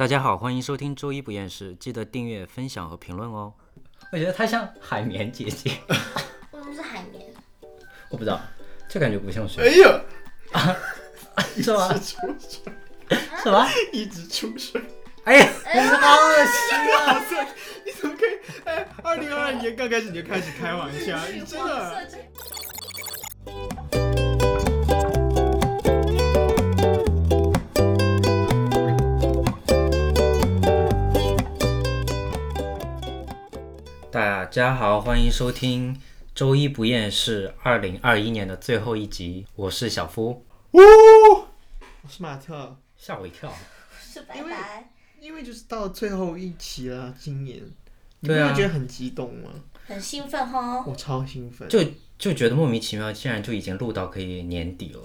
大家好，欢迎收听周一不厌世，记得订阅、分享和评论哦。我觉得她像海绵姐姐，为什么是海绵？我不知道，这感觉不像哎水，呀，是吗？出水，什么？一直出水，哎呀，哎好恶心啊！你怎么可以？哎，二零二二年刚开始你就开始开玩笑，你真的家好，欢迎收听周一不厌世二零二一年的最后一集，我是小夫，呜，我是马特，吓我一跳。是拜因为拜，因为就是到最后一期了，今年，你不对啊会觉得很激动吗？很兴奋哈，我超兴奋，就就觉得莫名其妙，竟然就已经录到可以年底了。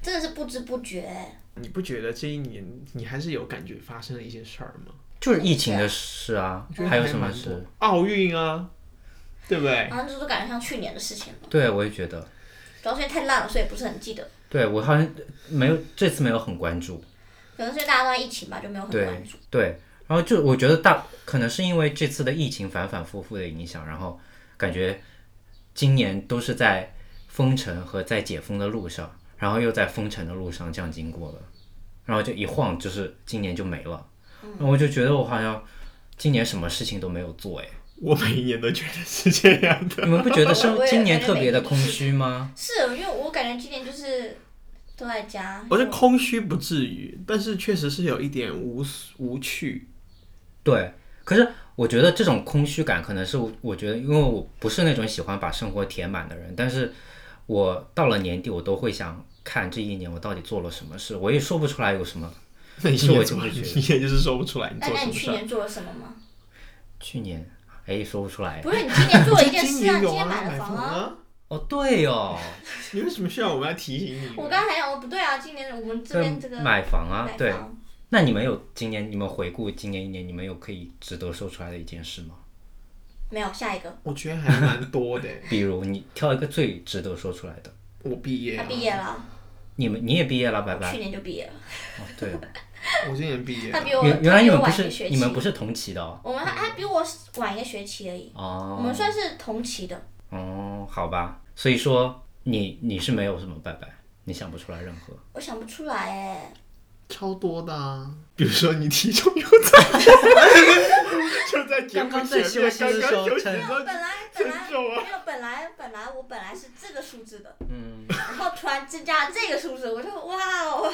真的是不知不觉。你不觉得这一年你还是有感觉发生了一些事儿吗？就是疫情的事啊还有什么事？？奥运啊，对不对？好像这都感觉像去年的事情了，对，我也觉得，主要是因为太烂了，所以不是很记得。对我好像没有这次没有很关注。可能是因为大家都在疫情吧，就没有很关注。对，然后就我觉得大可能是因为这次的疫情反反复复的影响，然后感觉今年都是在封城和在解封的路上，然后又在封城的路上这样经过了，然后就一晃就是今年就没了，然后我就觉得我好像今年什么事情都没有做哎，我每一年都觉得是这样的。你们不觉得是今年特别的空虚吗？是因为我感觉今年就是都在家，我觉得空虚不至于，但是确实是有一点无无趣。对，可是我觉得这种空虚感可能是我我觉得，因为我不是那种喜欢把生活填满的人，但是我到了年底，我都会想看这一年我到底做了什么事，我也说不出来有什么。那你是我也做了，就会觉得你也就是说不出来你那那你做什么事儿。去年做了什么吗？去年哎说不出来不是你今年做了一件事啊，今年啊，买房啊。啊。哦，对哦，你为什么需要我们来提醒你？我刚才还想，哦不对啊，今年我们这边这个买房啊，对。那你们有今年你们回顾今年一年，你们有可以值得说出来的一件事吗？没有下一个，我觉得还蛮多的。比如你挑一个最值得说出来的。我毕业了，他毕业了，你们你也毕业了，拜拜。去年就毕业了。哦，对哦，我今年毕业。他比我原原来你们不他比我晚一学期是你们不是同期的哦。我们还还比我晚一个学期而已，哦我哦们算是同期的。哦，好吧，所以说你你是没有什么拜拜，你想不出来任何。我想不出来哎，超多的啊，比如说你体重又在，就在节目刚刚在前面，休息的刚刚休息时候称没有，的时候本来本来称重啊。没有，本来本来我本来是这个数字的，嗯，然后突然增加了这个数字，我就哇哦，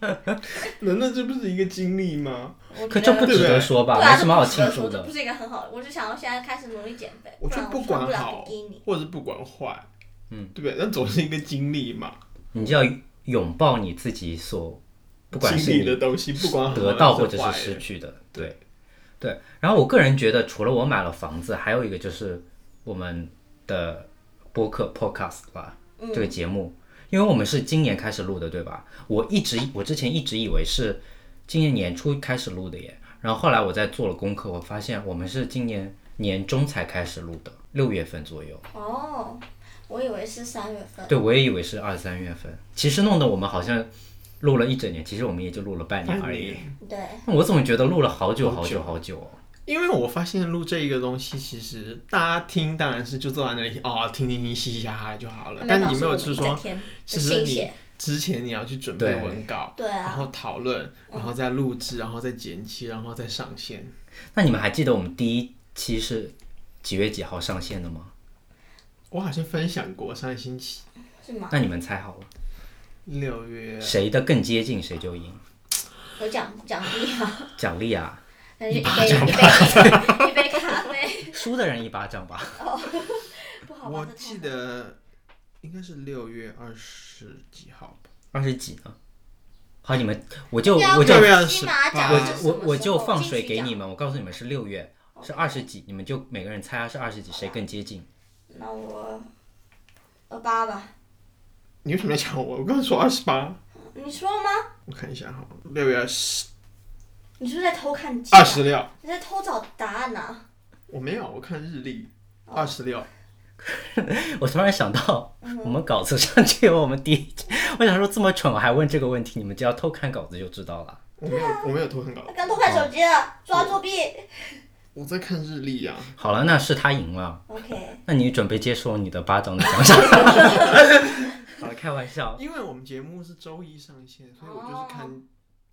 难道这不是一个经历吗？可这不值得说吧，对啊，没什么好这不值得庆祝的说这不。是一个很好的，我就想要现在开始努力减肥，我就不管好。或者不管坏，嗯，对不对？那总是一个经历嘛，你就要拥抱你自己所，不管是经历的东西，不管得到或者是失去的，对对。然后我个人觉得，除了我买了房子，还有一个就是我们的播客 podcast 吧，嗯这个节目，因为我们是今年开始录的，对吧？我一直我之前一直以为是今年年初开始录的耶，然后后来我在做了功课，我发现我们是今年年中才开始录的，六月份左右。哦，我以为是三月份。对，我也以为是二三月份，其实弄得我们好像录了一整年，其实我们也就录了半年而已。对，我怎么觉得录了好久好久好久哦？因为我发现录这一个东西，其实大家听当然是就坐在那里哦，听听听，嘻嘻哈哈就好了。但你没有是说，天其实你，之前你要去准备文稿，对啊，然后讨论，然后再录制，然后再剪辑，然后再上线。那你们还记得我们第一期是几月几号上线的吗？我好像分享过上个星期是吗？那你们猜好了，六月，谁的更接近谁就赢，有奖奖励啊？奖励啊，那就一杯一杯一杯咖啡，输的人一巴掌吧。不好？我记得应该是六月二十几号吧。二十几呢？好，你们我就我就六月金马奖我我我就放水给你们，我告诉你们是六月，是二十几，你们就每个人猜下是二十几，谁更接近？那我二八吧，你为什么要抢我？我刚刚说二十八，你说了吗？我看一下哈，六月二十你是不是在偷看二十六，你在偷找答案呐、我没有，我看日历，哦二十六。我突然想到，嗯我们稿子上就有我们第一集，我想说这么蠢，我还问这个问题，你们只要偷看稿子就知道了。我没有，我没有偷看稿他，刚偷看手机了，抓作弊。我在看日历啊。好了，那是他赢了，OK，那你准备接受你的巴掌的奖赏？好了，开玩笑。因为我们节目是周一上线，所以我就是看，哦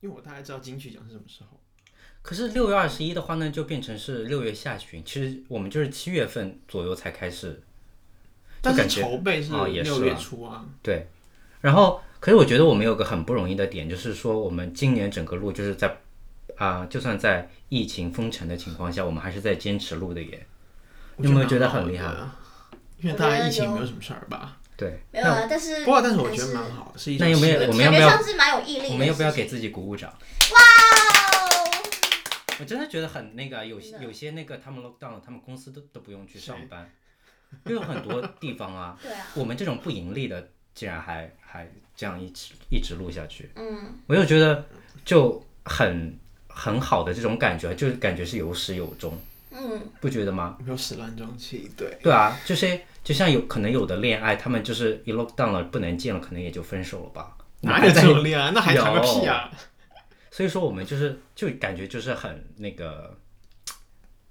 因为我大概知道金曲奖是什么时候。可是六月二十一的话呢，就变成是六月下旬，其实我们就是七月份左右才开始，但是感觉筹备是哦也是六月啊初啊。对。然后，可是我觉得我们有个很不容易的点，就是说我们今年整个录就是在啊、就算在疫情封城的情况下，我们还是在坚持录的耶。你有没有觉得很厉害的？因为大家疫情没有什么事儿吧？对，没有啊，但是不过，但是我觉得蛮好的，是一种那有没有我们要不要感觉上是蛮有毅力的。我们要不要给自己鼓鼓掌？哇哦！我真的觉得很那个，有些有些那个他们 lockdown，他们公司都都不用去上班，因为有很多地方啊，对啊，我们这种不盈利的，竟然还还这样一直一直录下去，嗯，我就觉得就很很好的这种感觉，就是感觉是有始有终，嗯，不觉得吗？没有始乱终弃，对。对啊，就是就像有可能有的恋爱，他们就是一 lockdown 了不能见了，可能也就分手了吧。哪有这种恋爱？那还谈个屁啊！所以说我们就是就感觉就是很那个，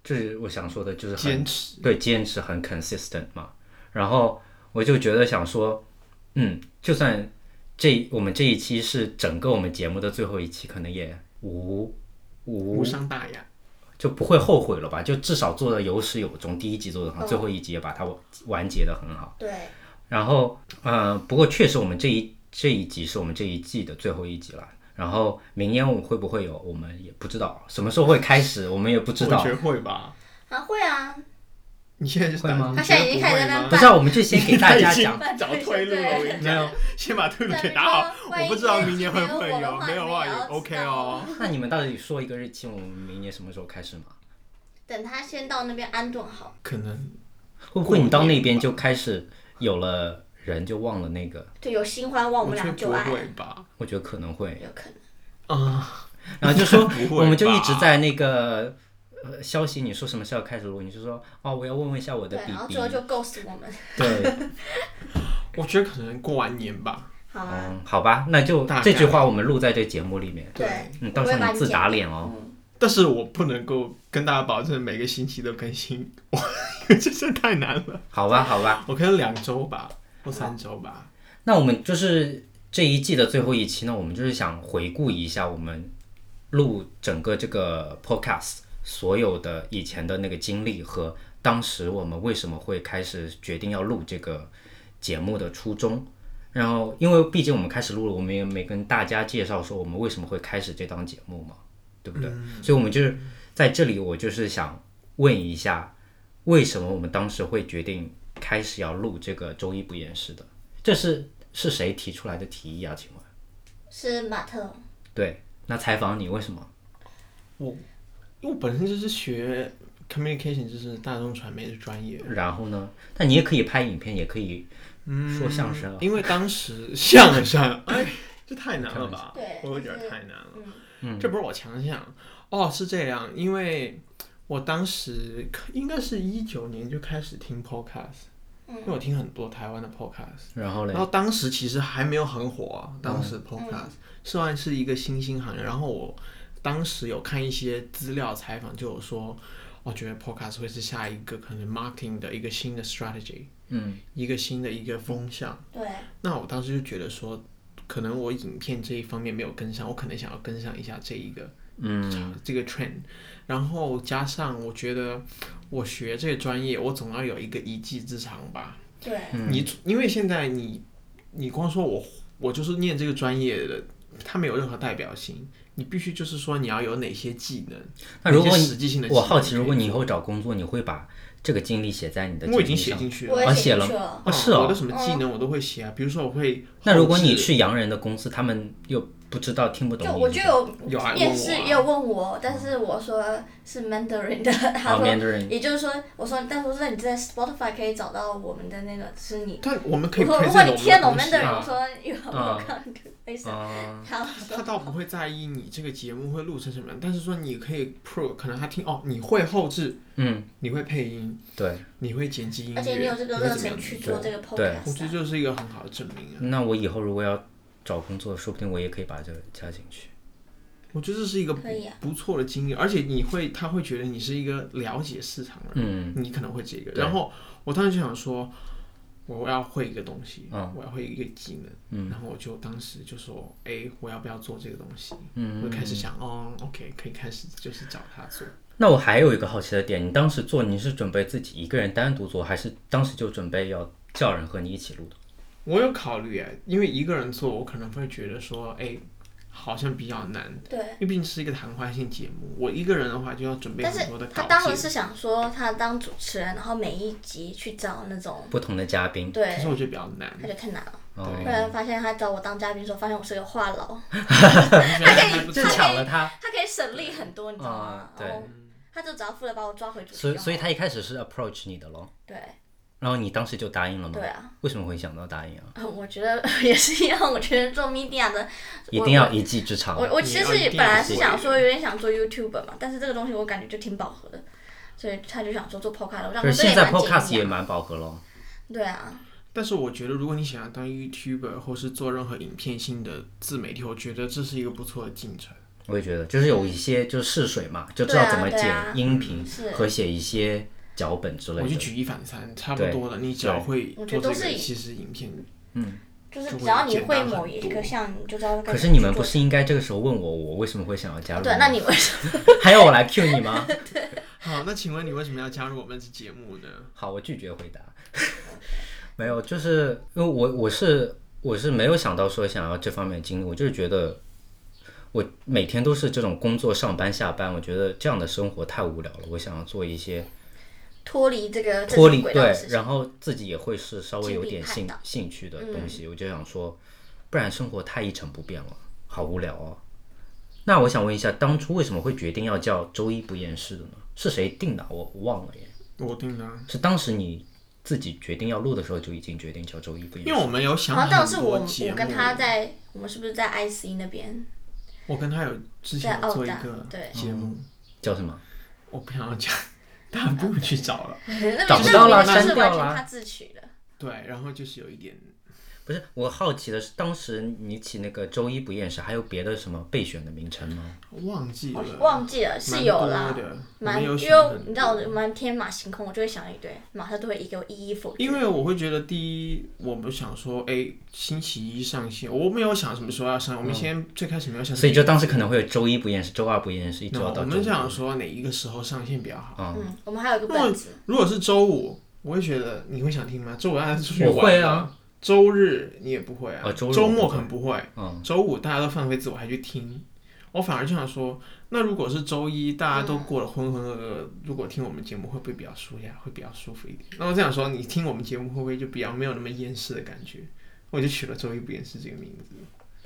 就是我想说的，就是很坚持。对坚持很 consistent 嘛。然后我就觉得想说，嗯，就算这我们这一期是整个我们节目的最后一期，可能也无无无伤大雅。就不会后悔了吧？就至少做的有始有终，第一集做的很好，最后一集也把它完结的很好。对，然后，嗯、不过确实我们这一这一集是我们这一季的最后一集了。然后明年我会不会有，我们也不知道，什么时候会开始，我们也不知道我觉。得会吧？啊会啊，你现在就会吗他现在已经开始在那不是、啊，我们就先给大家 讲，找退路了，我跟你没有讲，先把退路给打好。我不知道明年会不会有，没有的话也 OK 哦。那你们到底说一个日期，我们明年什么时候开始嘛？等他先到那边安顿好，可能会不会你到那边就开始有了人就忘了那个？对有新欢忘我们俩就爱，会吧？我觉得可能会。有可能。啊，然后就说我们就一直在那个呃消息，你说什么时候开始录？你就说哦，我要问问一下我的对，B 然后最。后就 ghost 我们。对，我觉得可能过完年吧。好啊，嗯，好吧，那就这句话我们录在这节目里面。对，嗯，到时候你自打脸哦。嗯但是我不能够跟大家保证每个星期都更新，我因为这真太难了。好吧，好吧，我可能两周吧，或三周吧。那我们就是这一季的最后一期呢，我们就是想回顾一下我们录整个这个 podcast 所有的以前的那个经历和当时我们为什么会开始决定要录这个节目的初衷。然后，因为毕竟我们开始录了，我们也没跟大家介绍说我们为什么会开始这档节目嘛，对不对？所以，我们就是在这里，我就是想问一下，为什么我们当时会决定开始要录这个周一不厌世的？这是是谁提出来的提议啊？请问？是马特，对，那采访你为什么？我因为我本身就是学 communication，就是大众传媒的专业。然后呢？但你也可以拍影片，也可以说相声啊。因为当时相声，哎，这太难了吧？对我有点就是太难了。嗯这不是我强项哦，是这样，因为我当时应该是一九年就开始听 podcast，、因为我听很多台湾的 podcast，然后嘞然，后当时其实还没有很火啊，当嗯时 podcast 算是一个新兴行业，然后我当时有看一些资料采访，就有说，我觉得 podcast 会是下一个可能 marketing 的一个新的 strategy，嗯。一个新的一个风向。对，那我当时就觉得说，可能我影片这一方面没有跟上，我可能想要跟上一下这一个嗯。这个 trend，然后加上我觉得我学这个专业，我总要有一个一技之长吧。对，嗯。你因为现在你你光说我我就是念这个专业的，它没有任何代表性，你必须就是说你要有哪些技能，那如果你实际性的我好奇，如果你以后找工作，你会把这个经历写在你的我已经简历上写进去了。我哦写了写进去了。哦是哦我的什么技能我都会写啊，比如说我会。那如果你，去洋人的公司，他们又不知道听不懂就我就有面试也有问我，但是我说是 Mandarin 的，他啊说，也就是说，我说，但是我说你在 Spotify 可以找到我们的那个是你。但我们可以我说如果你听懂 Mandarin，啊我说 you have 啊 no contribution。啊 好，他倒不会在意你这个节目会录成什么样，但是说你可以 pro，可能他听哦，你会后置，嗯，你会配音，对。你会剪辑音乐，而且你有这个热会怎么样忱去做这个对 podcast 我觉得啊。这就是一个很好的证明啊。那我以后如果要找工作，说不定我也可以把这个加进去。我觉得这是一个可以啊不错的经历，而且你会，他会觉得你是一个了解市场的人，嗯你可能会这个。然后我当时就想说，我要会一个东西，嗯我要会一个技能，嗯然后我就当时就说，哎，我要不要做这个东西？嗯我就开始想，哦，OK，可以开始就是找他做。那我还有一个好奇的点，你当时做你是准备自己一个人单独做，还是当时就准备要叫人和你一起录的？我有考虑哎，因为一个人做，我可能会觉得说，哎，好像比较难，对。因为毕竟是一个谈话性节目，我一个人的话就要准备很多的稿件。他当时是想说，他当主持人，然后每一集去找那种，不同的嘉宾，对可，是我觉得比较难，他就太难了。哦后来发现他找我当嘉宾的时候，发现我是个话痨，就还不错。抢了他。他可以省力很多，你知道吗啊？对哦他就只要负责把我抓回主所以所以他一开始是 approach 你的咯，对然后你当时就答应了吗？对啊，为什么会想到答应啊？我觉得 也是一样。我觉得做 media 的，一定要一技之长。我我其实本来是想说有点想做 YouTuber 嘛，但是这个东西我感觉就挺饱和的，所以他就想说做 podcast，我想可是现在 podcast。也蛮饱和咯。对啊，但是我觉得，如果你想要当 YouTuber 或是做任何影片性的自媒体，我觉得这是一个不错的进程。我也觉得，就是有一些就是试水嘛，就知道怎么剪音频和写一些脚本之类的。我就举一反三，差不多的。你只要会我做这个，觉得都是其实影片嗯就是只要你会某一个项，你就知道可是你们不是应该这个时候问我，我为什么会想要加入？对？那你为什么？还要我来 cue 你吗？好，那请问你为什么要加入我们这节目呢？好，我拒绝回答。没有，就是因为我我是我是没有想到说想要这方面的经历，我就是觉得我每天都是这种工作上班下班，我觉得这样的生活太无聊了。我想要做一些脱离这个脱离对？然后自己也会是稍微有点兴兴趣的东嗯西，我就想说，不然生活太一成不变了，好无聊哦。那我想问一下，当初为什么会决定要叫周一不厌世的呢？是谁定的？我忘了耶。我定的啊，是当时你自己决定要录的时候就已经决定叫周一不厌世因为我们有想好像当很时我。我跟他在，我们是不是在 IC 那边？我跟他有之前有在澳大做一个对节目，叫什么？我不想要讲，大家不用去找了。那找不到了那是删掉啦完全他自取的。对，然后就是有一点，不是，我好奇的是，当时你起那个周一不厌世，还有别的什么备选的名称吗？忘记了，忘记了是有啦蛮多因为你知道我蛮天马行空，我就会想一堆，马上都会一个一一否决。因为我会觉得，第一，我们想说，哎，星期一上线，我没有想什么时候要上，我们先最开始没有想，所以就当时可能会有周一不厌世、周二不厌世，一周到。我们想说哪一个时候上线比较好。嗯，我们还有一个本子，如果是周五，我会觉得你会想听吗？周五大家出去玩我会啊了，周日你也不会啊，哦周末可能不会，嗯，周五大家都放飞自我还去听，我反而就想说，那如果是周一大家都过得浑浑噩噩，如果听我们节目会不会比较舒压，会比较舒服一点？那我这样说，你听我们节目会不会就比较没有那么厌世的感觉？我就取了“周一不厌世”这个名字。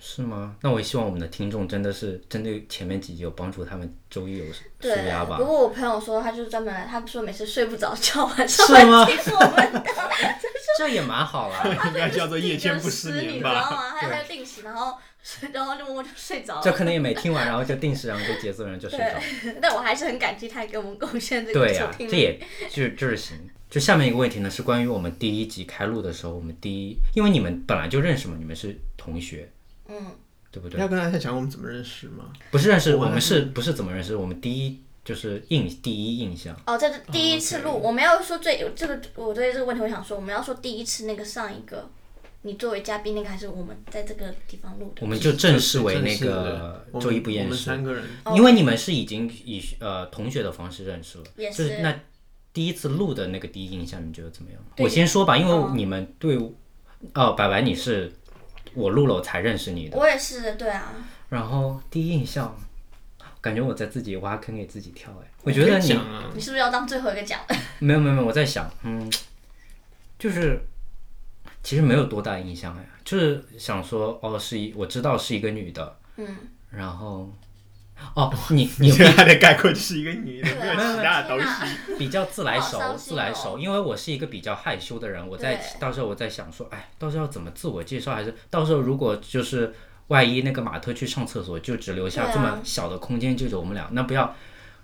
是吗？那我也希望我们的听众真的是针对前面几集有帮助他们周一有舒对压。吧不。过我朋友说，他就是专门来，他说每次睡不着觉，晚上是吗会听我们的 这也蛮好啦，应该叫做夜间不失你眠知道吧？吗？还有还有定时，然后然后就默默就睡着了。这可能也没听完，然后就定时，然后就节奏，然后就睡着了。但我还是很感激他给我们贡献这个对呀、收听率。这也就是就是行。就下面一个问题呢，是关于我们第一集开录的时候，我们第一，因为你们本来就认识嘛，你们是同学，嗯，对不对？要跟大家讲我们怎么认识吗？不是认识，我我们是不是怎么认识？我们第一就是印第一印象，哦，这是第一次录，我们要说最有这个，我对这个问题我想说，我们要说第一次那个上一个，你作为嘉宾那个，还是我们在这个地方录的？我们就正式为那个周一不厌世我们三，个人，因为你们是已经以呃同学的方式认识了，也就是那第一次录的那个第一印象，你觉得怎么样？我先说吧，因为嗯你们对，哦，白白你是我录了我才认识你的，我也是，对啊，然后第一印象，感觉我在自己挖坑给自己跳哎，我觉得你你是不是要当最后一个讲？没有没有没有，我在想，嗯，就是其实没有多大印象哎，就是想说哦，是一我知道是一个女的，嗯，然后哦，你 你你现在的概括就是一个女的，没有其他的东西。比较自来熟自来熟，因为我是一个比较害羞的人，我在到时候我在想说，哎，到时候要怎么自我介绍，还是到时候如果就是万一那个马特去上厕所，就只留下这么小的空间，就是我们俩，那不要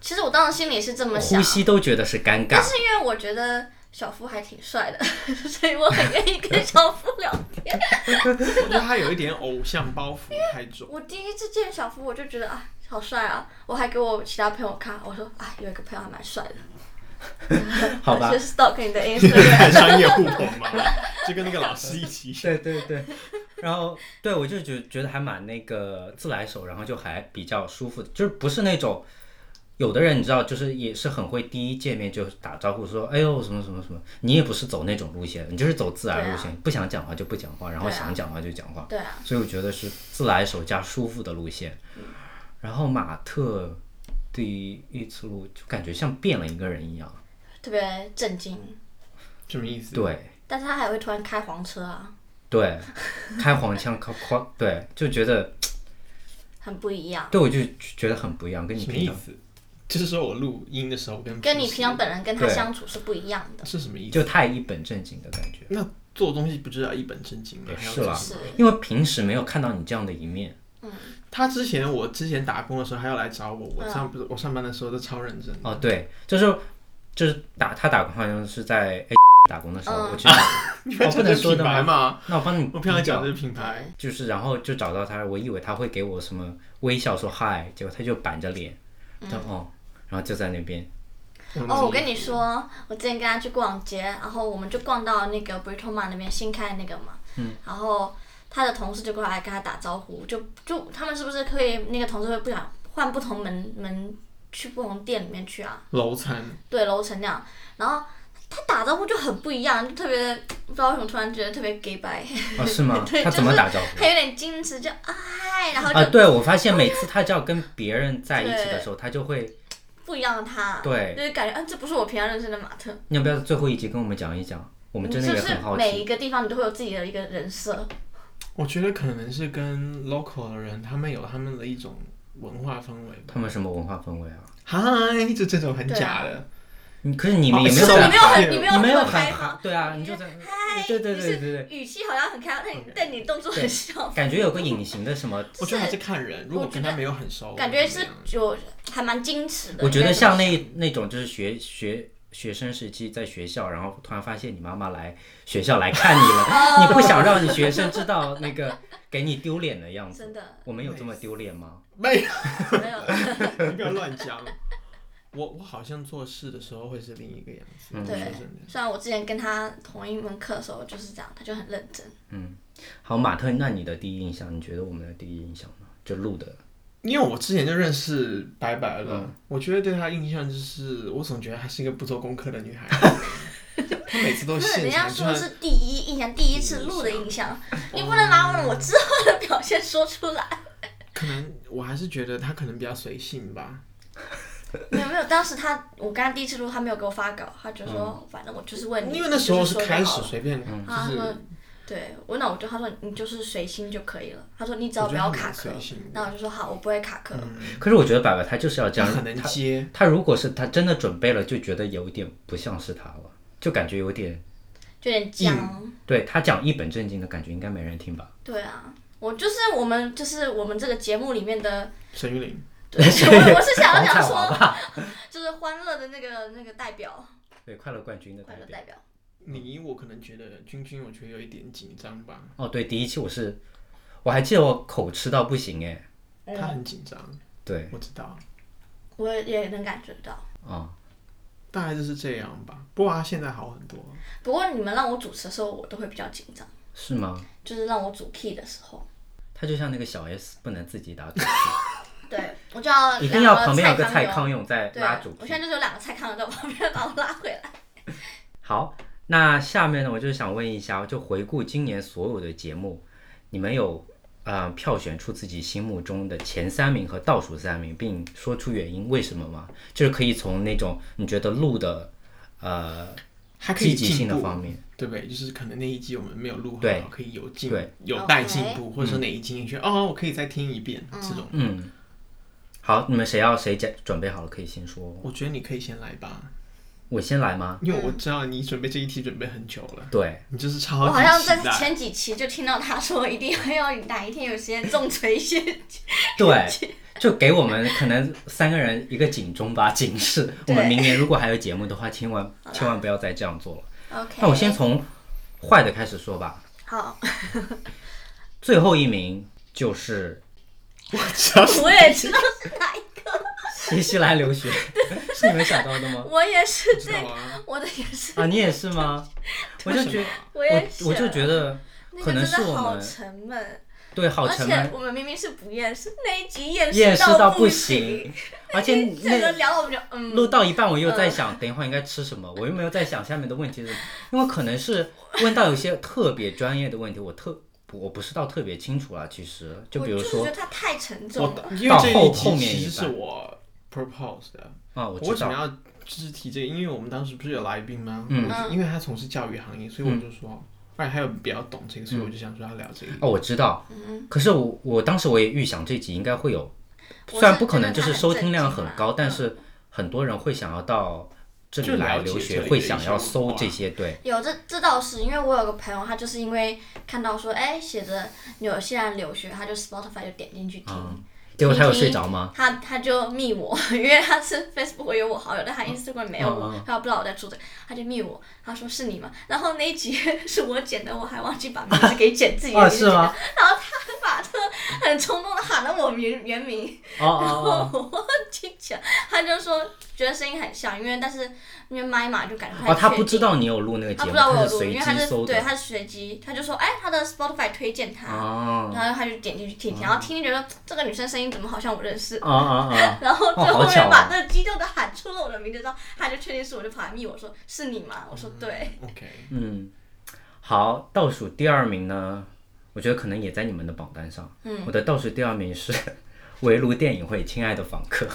其实我当时心里是这么想呼，吸都觉得是尴尬。但是因为我觉得小夫还挺帅的，所以我很愿意跟小夫聊天。我觉得他有一点偶像包袱太重。我第一次见小夫，我就觉得啊，好帅啊！我还给我其他朋友看，我说啊，有一个朋友还蛮帅的。好吧 就 stalk 你的这 Instagram。还商业互捧嘛？就跟那个老师一起。对对对，然后对我就觉觉得还蛮那个自来熟，然后就还比较舒服，就是不是那种有的人你知道，就是也是很会第一见面就打招呼说哎呦什么什么什么，你也不是走那种路线，你就是走自然路线，不想讲话就不讲话，然后想讲话就讲话，对啊，所以我觉得是自来熟加舒服的路线。然后马特第一次录就感觉像变了一个人一样，特别震惊。什么意思？对。但是他还会突然开黄车啊，对，开黄腔，开开，对，就觉得很不一样。对我就觉得很不一样，跟你平常什么意思？就是说我录音的时候跟跟你平常本人跟他对相处是不一样的。是什么意思？就太一本正经的感觉。那做东西不就是要一本正经吗？还要是啦是因为平时没有看到你这样的一面，他之前我之前打工的时候，他要来找我，嗯。我上不是我上班的时候都超认真的。哦，对，就是就是打他打工好像是在 A 打工的时候，嗯。我去打，你们哦不能说的品牌吗？那我帮你我平常讲这个品牌，就是然后就找到他，我以为他会给我什么微笑说嗨，结果他就板着脸，就哦，然后就在那边，哦，我跟你说，我之前跟他去逛街，然后我们就逛到那个 Britomart 那边新开的那个嘛，嗯，然后他的同事就过来跟他打招呼，就就他们是不是可以那个同事会不想换不同门门去不同店里面去啊？楼层，对，楼层那样，然后他打招呼就很不一样，就特别不知道为什么突然觉得特别 gay 白，哦是吗 对？他怎么打招呼？他有点矜持，就哎，然后啊，就对，我发现每次他只要跟别人在一起的时候，他就会，不一样的他，对就是感觉，嗯，这不是我平常认识的马特。你要不要最后一集跟我们讲一讲？我们真的也很好每一。个地方你都会有自己的一个人设？我觉得可能是跟 local 的人，他们有他们的一种文化氛围吧。他们什么文化氛围啊？嗨，就这种很假的。你可是你们也没有你没有很，你你没你没有很开对啊，你就在嗨，对对对对对语气好像很开放，但你但你动作很小，感觉有个隐形的什么，我觉得还是看人，如果跟他没有很熟，感觉是或者怎么样有还蛮矜持的。我觉得像那那种就是学学学生时期在学校，然后突然发现你妈妈来学校来看你了，你不想让你学生知道那个 给你丢脸的样子。真的我们有这么丢脸吗？没有，没有。你 不要乱讲。我我好像做事的时候会是另一个样子。嗯对虽然我之前跟他同一门课的时候就是这样，他就很认真。嗯好，马特，那你的第一印象，你觉得我们的第一印象呢？就录的，因为我之前就认识白白了，嗯我觉得对她印象就是，我总觉得她是一个不做功课的女孩。她每次都人家说是第一印象，第一次录的印象，你不能拿我之后的表现说出来。可能我还是觉得她可能比较随性吧。没有没有，当时他我跟他第一次录，他没有给我发稿，他就说、反正我就是问你，因为那时候是开始随便，就是对，我那我就他说你就是随心就可以了，他说你只要不要卡壳那我就说好，我不会卡壳。可是我觉得白白他就是要这样，她很能他接。他如果是他真的准备了，就觉得有一点不像是他了，就感觉有点，就有点僵。对他讲一本正经的感觉，应该没人听吧？对啊，我就是我们就是我们这个节目里面的，沈玉琳，对，我我是想要讲说，吧？就是欢乐的那个那个代表，对，快乐冠军的代表。你我可能觉得君君，我觉得有一点紧张吧，哦，对，第一期我是，我还记得我口吃到不行哎，他很紧张，对，我知道，我也能感觉到。哦，大概就是这样吧。不过他现在好很多。不过你们让我主持的时候，我都会比较紧张，是吗？就是让我主 key 的时候，他就像那个小 S，不能自己打主 key，对我就要一定要旁边有个蔡康永在对拉主我现。在就是有两个蔡康永在我旁边把我拉回来。好，那下面呢，我就想问一下，就回顾今年所有的节目，你们有呃票选出自己心目中的前三名和倒数三名，并说出原因为什么吗？就是可以从那种你觉得录的呃还可以积极性的方面，对不对？就是可能那一集我们没有录对好，可以有进对有待进步，或者说哪一集你觉得哦，我可以再听一遍这种。嗯，好，你们谁要谁讲准备好了可以先说，我觉得你可以先来吧，我先来吗？因为我知道你准备这一题准备很久了，对，你就是超我级好像在期待前几期就听到他说一定要哪一天有时间重锤一些，对，就给我们可能三个人一个警钟吧，警示。我们明年如果还有节目的话，千万千万不要再这样做了。OK，那我先从坏的开始说吧。好，最后一名就是我知道我也知道是哪一个，新西兰留学 是你们想到的吗？我也是知道对，啊，我的也是，啊，你也是吗？我就觉我也我我就觉得可能是我们沉闷，对好而且沉闷，我们明明是不厌世，那一集厌厌世到不行，而且那个那聊到我们就嗯，录到一半，我又在想，等一会儿应该吃什么，我又没有在想下面的问题因为可能是问到有些特别专业的问题，我特我不是到特别清楚啊。其实就比如说我觉得它太沉重了。因为这一到后后面其实是一半我 propose 的。啊，我知道，我为什么要就是提这个？因为我们当时不是有来宾吗？嗯因为他从事教育行业，所以我就说，而且他又比较懂这个，所以我就想说要聊这个。哦，我知道，嗯可是我我当时我也预想这集应该会有，虽然不可能就是收听量很高，但嗯是很多人会想要到这里来留学，会想要搜这些，对，有这这倒是，因为我有个朋友，他就是因为看到说，哎，写着纽西兰留学，他就 Spotify 就点进去听，嗯结果他有睡着吗？他他就密我，因为他是 Facebook 有我好友，但他 Instagram 没有我，嗯嗯他不知道我在出这个，他就密我，他说是你吗？然后那一集 是我剪的，我还忘记把名字给剪自己的 啊，名字是吗？然后他把他很冲动的喊了我原原名，哦哦我忘记讲，他就说觉得声音很像，因为但是因为麦嘛就感觉不哦，哦，他不知道你有录那个节目，他不知道我有录，因为他是，对他是随机，他就说哎他的 Spotify 推荐他，哦，然后他就点进去听，然后听觉得这个女生声音怎么好像我认识，啊啊啊！然后最哦好巧哦后面把那个激动的喊出了我的名字之后，他就确定是我，就跑来密我说是你吗？我说对，OK，嗯，好，倒数第二名呢，我觉得可能也在你们的榜单上。嗯。我的倒数第二名是 围炉电影会《亲爱的访客》。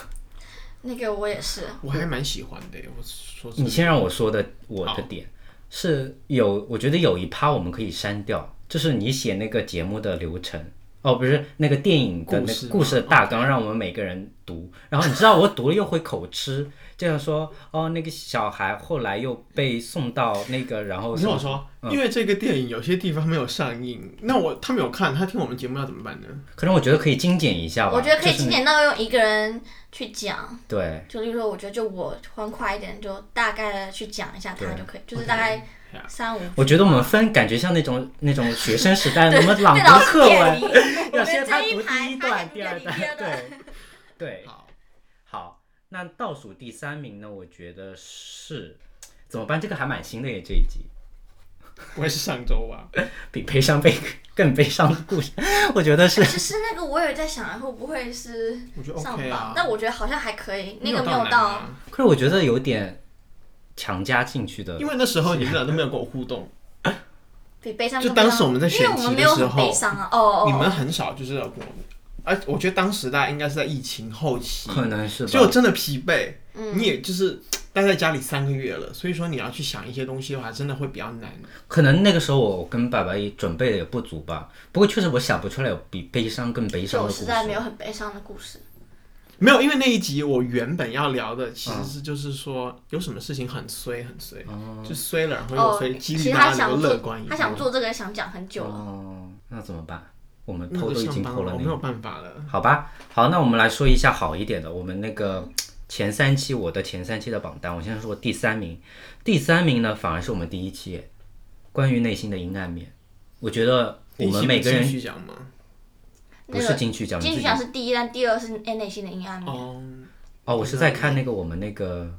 那个我也是，我还蛮喜欢的。我说，你先让我说的我的点是有，我觉得有一趴我们可以删掉，就是你写那个节目的流程。哦，不是那个电影的那故事故事的大纲，让我们每个人读。然后你知道我读了又会口吃，这样说哦，那个小孩后来又被送到那个，然后你听我说，嗯因为这个电影有些地方没有上映，那我他没有看，他听我们节目要怎么办呢？可能我觉得可以精简一下吧。我觉得可以精简到用一个人去讲，对，就例如说，我觉得就我欢快一点，就大概的去讲一下他就可以，就是大概三五。我觉得我们分感觉像那种那种学生时代 我们朗读课文，要先他读第一段、第二，段对 对。好，好，那倒数第三名呢？我觉得是怎么办？这个还蛮新的耶，这一集 不会是上周吧？比悲伤悲更悲伤的故事，我觉得是。其实那个我也在想，会不会是我觉得上 OK 榜？啊？但我觉得好像还可以，那个没有有到。可是我觉得有点强加进去的因。为那时候你们俩都没有跟我互动，比悲伤就更悲伤。当时我们在选因为我题的们没有很时候悲伤啊，哦哦，你们很少就是有跟我，而我觉得当时大家应该是在疫情后期，可能是吧，就真的疲惫，嗯你也就是 待在家里三个月了，所以说你要去想一些东西的话，真的会比较难。可能那个时候我跟爸爸也准备的也不足吧。不过确实我想不出来有比悲伤更悲伤的故事。就实在没有很悲伤的故事。没有，因为那一集我原本要聊的其实是就是说有什么事情很衰很衰，就衰了然后又哦，衰，激其实励大家能他想乐观一，点。他想做这个想讲很久了。哦，那怎么办？我们那偷都已经偷了那个我没有办法了。好吧，好，那我们来说一下好一点的，我们那个前三期我的前三期的榜单，我先说第三名，第三名呢反而是我们第一期，关于内心的阴暗面，我觉得我们每个人去讲吗？不是金曲奖，金曲奖是第一，但第二是哎内心的阴暗面。哦，哦，我是在看那个我们那个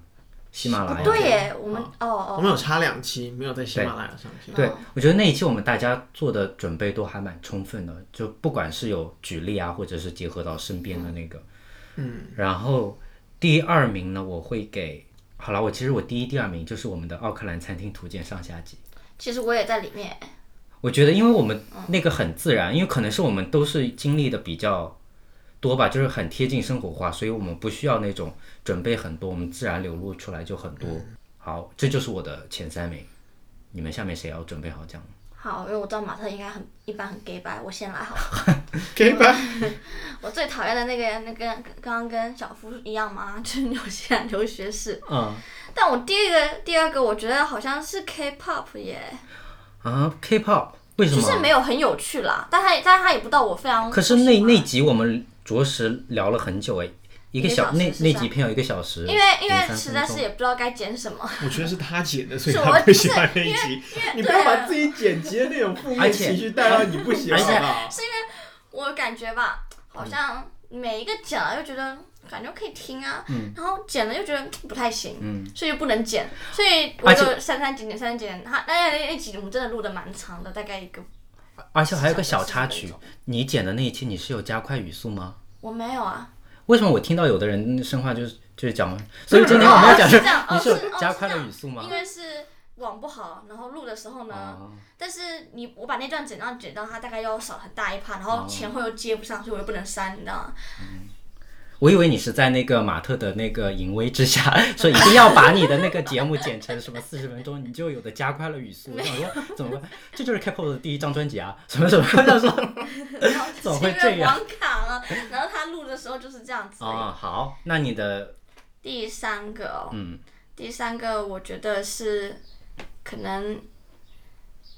喜马拉雅，对耶，我们哦。哦，我们有差两期没有在喜马拉雅上线。对，我觉得那一期我们大家做的准备都还蛮充分的，就不管是有举例啊，或者是结合到身边的那个，嗯，然后第二名呢，我会给，好了，我其实我第一、第二名就是我们的奥克兰餐厅图鉴上下集。其实我也在里面。我觉得，因为我们那个很自然，因为可能是我们都是经历的比较多吧，就是很贴近生活化，所以我们不需要那种准备很多，我们自然流露出来就很多。好，这就是我的前三名，你们下面谁要准备好讲？好，因为我知道马特应该很一般很 gay 白，我先来好了。gay 吧？我最讨厌的那个那个刚刚跟小夫一样嘛，就是纽西兰留学士。嗯但我第一个第二个我觉得好像是 K-pop 耶，啊，K-pop 为什么？就是没有很有趣啦，但他但他也不到我非常可是那那集我们着实聊了很久哎，一个一个小那那几篇有一个小时，因为因为实在是也不知道该剪什么。我觉得是他剪的，所以是他我不喜欢那一集。你不要把自己剪辑的那种负面而且情绪带到你不喜欢而且好不好？我感觉吧，好像每一个剪了又觉得感觉可以听啊，嗯然后剪了又觉得不太行，嗯，所以就不能剪，所以我就删删减减删删减减，他那那那集我们真的录的蛮长的，大概一个而且还有个小插曲你剪的那一期你是有加快语速吗？我没有啊，为什么我听到有的人生话就是就是讲，所以今天我们要讲哦 是这样，哦你是加快是这样了语速吗因？为是网不好，然后录的时候呢，哦但是你我把那段剪到剪到它大概要少很大一趴，然后前后又接不上，所以我又不能删，你知道吗？我以为你是在那个马特的那个淫威之下，说一定要把你的那个节目剪成什么四十分钟，你就有的加快了语速。我想说怎么办？这就是 K-pop 的第一张专辑啊，什么什么。我想说怎么会这样网卡了，然后他录的时候就是这样子。啊，好，那你的第三个哦，嗯第三个我觉得是可能，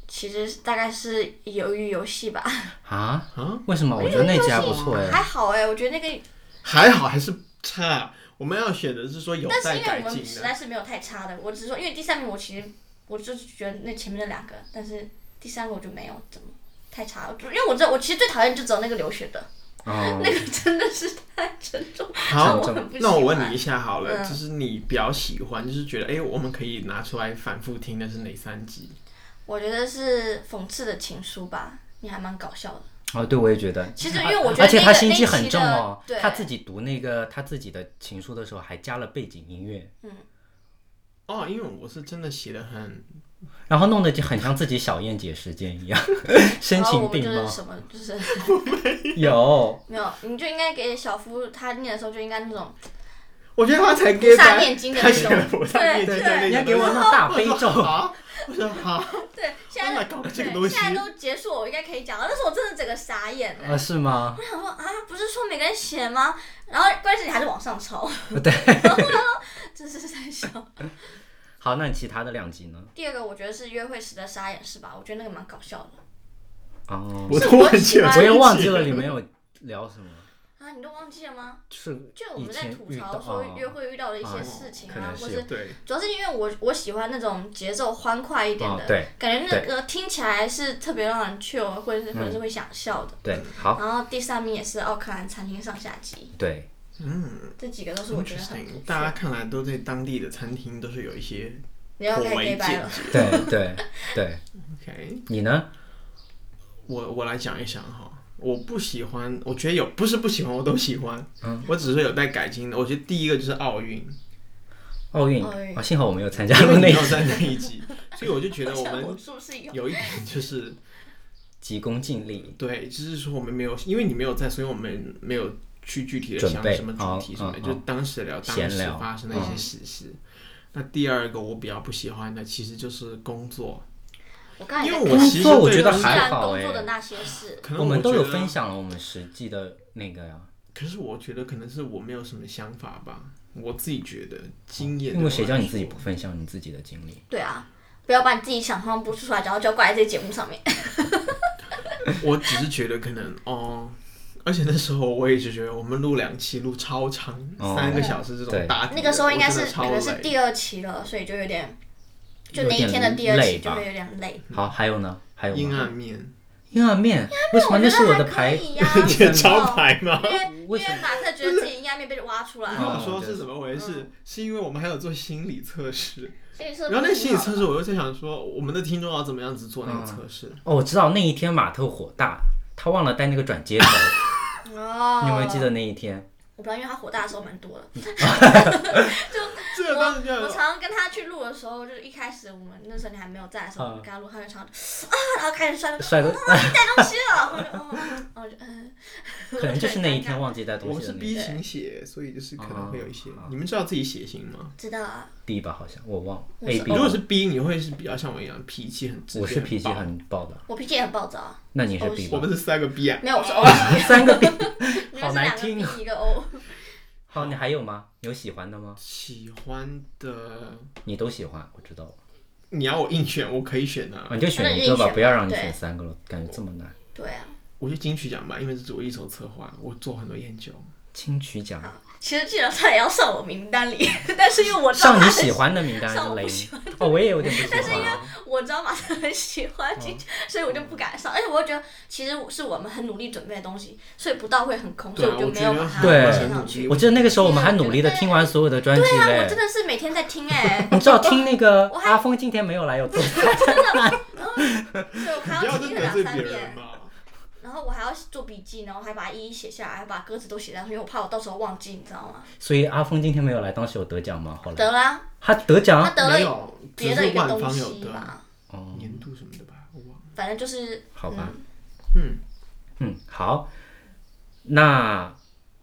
其实大概是鱿鱼游戏吧。啊啊，为什么？我觉得那集还不错哎。还好哎，我觉得那个，还好还是差。我们要选的是说有但是因为我们。实在是没有太差的，我只是说，因为第三名我其实我就是觉得那前面那两个，但是第三个我就没有怎么太差了，就因为我知道我其实最讨厌就只有那个流血的，哦，那个真的是太沉重，好 我很不，喜那我问你一下好了，嗯就是你比较喜欢，就是觉得哎、我们可以拿出来反复听的是哪三集？我觉得是讽刺的情书吧，你还蛮搞笑的。哦，对，我也觉得。其实因为我觉得而且他心机很重哦，对他自己读那个他自己的情书的时候还加了背景音乐，嗯哦，因为我是真的写的很，然后弄得就很像自己小燕姐时间一样，深情我们并茂。就是什么，就是 有，没有，你就应该给小夫他念的时候就应该那种我觉得他才菩给他萨念经的他那种写了菩萨念经的那你要给我那大悲咒。好，我说好，对，现在搞这个对东西现在都结束，我应该可以讲了。但是我真的整个傻眼了。啊，是吗？我想说啊，不是说每个人写吗？然后关键是你还是往上抄，对。这是在笑。好，那你其他的两集呢？第二个我觉得是约会时的傻眼是吧？我觉得那个蛮搞笑的哦，我都忘记了，是我也忘记了你们有聊什么，啊，你都忘记了吗？就是就我们在吐槽说约会遇到的一些事情啊，或是对，主要是因为我我喜欢那种节奏欢快一点的，哦对感觉那个听起来是特别让人 chill，或者是或者是会想笑的。对，好，然后第三名也是奥克兰餐厅上下集，对，嗯这几个都是我觉得很大家看来都对当地的餐厅都是有一些你要开颇为见解。对对对，OK，你呢？我我来讲一讲哈，我不喜欢，我觉得有不是不喜欢，我都喜欢，嗯。我只是有待改进的。我觉得第一个就是奥运，奥运？啊，幸好我没有参加因为过那一你没有在那一集，所以我就觉得我我们有？一点就是急功近利。对，就是说我们没有，因为你没有在，所以我们没有去具体的想什么主题什么就当时聊当时发生的一些事。实。那第二个我比较不喜欢的，其实就是工作，我刚才因为我其实工作我觉得还虽然好哎工作的那些事，可能我们都有分享了我们实际的那个呀，可是我觉得可能是我没有什么想法吧，我自己觉得经验。因为谁叫你自己不？分享你自己的经历？对啊，不要把你自己想象不出来，然后就要挂在这个节目上面。我只是觉得可能哦，而且那时候我也是觉得我们录两期录超长，哦三个小时这种大题的，那个时候应该是可能是第二期了，所以就有点，就那一天的第二期就会有点累。好，还有呢？还有阴？暗面，阴暗面，为什么那是我的牌？呀、这招牌吗？因为因为马特觉得自己阴暗面被挖出来了，我说是怎么回事？是因为我们还有做心理测试，然后那心理测试，我又在想说，我们的听众要怎么样子做那个测试？哦，我知道那一天马特火大，他忘了带那个转接头，哦，你有没有记得？那一天？我不知道，因为他火大的时候蛮多的。就我常常跟他去录的时候，就是一开始我们那时候你还没有在的时候，嗯我跟他录，他就常常 啊，然后开始摔，摔的，带东西了，我就哦，然后我就嗯，可能就是那一天忘记带东西了。我是 B 个型血，所以就是可能会有一些哦。你们知道自己血型吗？知道啊，B 吧，好像我忘了 A B。如果是 B，你会是比较像我一样脾气很直接，我是脾气很暴的，我脾气也很暴躁啊，那你是 B 吧？我们是三个 B 啊。没有我是 O，三个 B，好难听啊一个 O，好，你还有吗？有喜欢的吗？喜欢的，你都喜欢，我知道了。你要我硬选，我可以选的啊。你就选一个吧不要让你选三个了，感觉这么难。对啊，我就金曲奖吧，因为这是我一手策划，我做很多研究。金曲奖，其实基本上也要上我名单里，但是因为我知道上你喜欢的名单上我是雷不喜欢哦，我也有点不喜但是因为。我知道马特很喜欢进去，所以我就不敢上。而且我又觉得，其实是我们很努力准备的东西，所以不到会很空，所以我觉得没有把它上去。我记得那个时候我们还努力的听完所有的专辑对啊，我真。的是每天在听哎、你知道听那个 阿峰今天没有来有多 所以我还不要听个两三遍，要做笔记，然后还把它一一写下来，还把歌词都写上去，因为我怕我到时候忘记，你知道吗？所以阿峰今天没有来，当时有得奖吗？后来得啦，他得奖？他奖，得了别的一个东西吧，哦，年度什么的吧，我忘了。反正就是好吧。嗯。嗯，嗯，好，那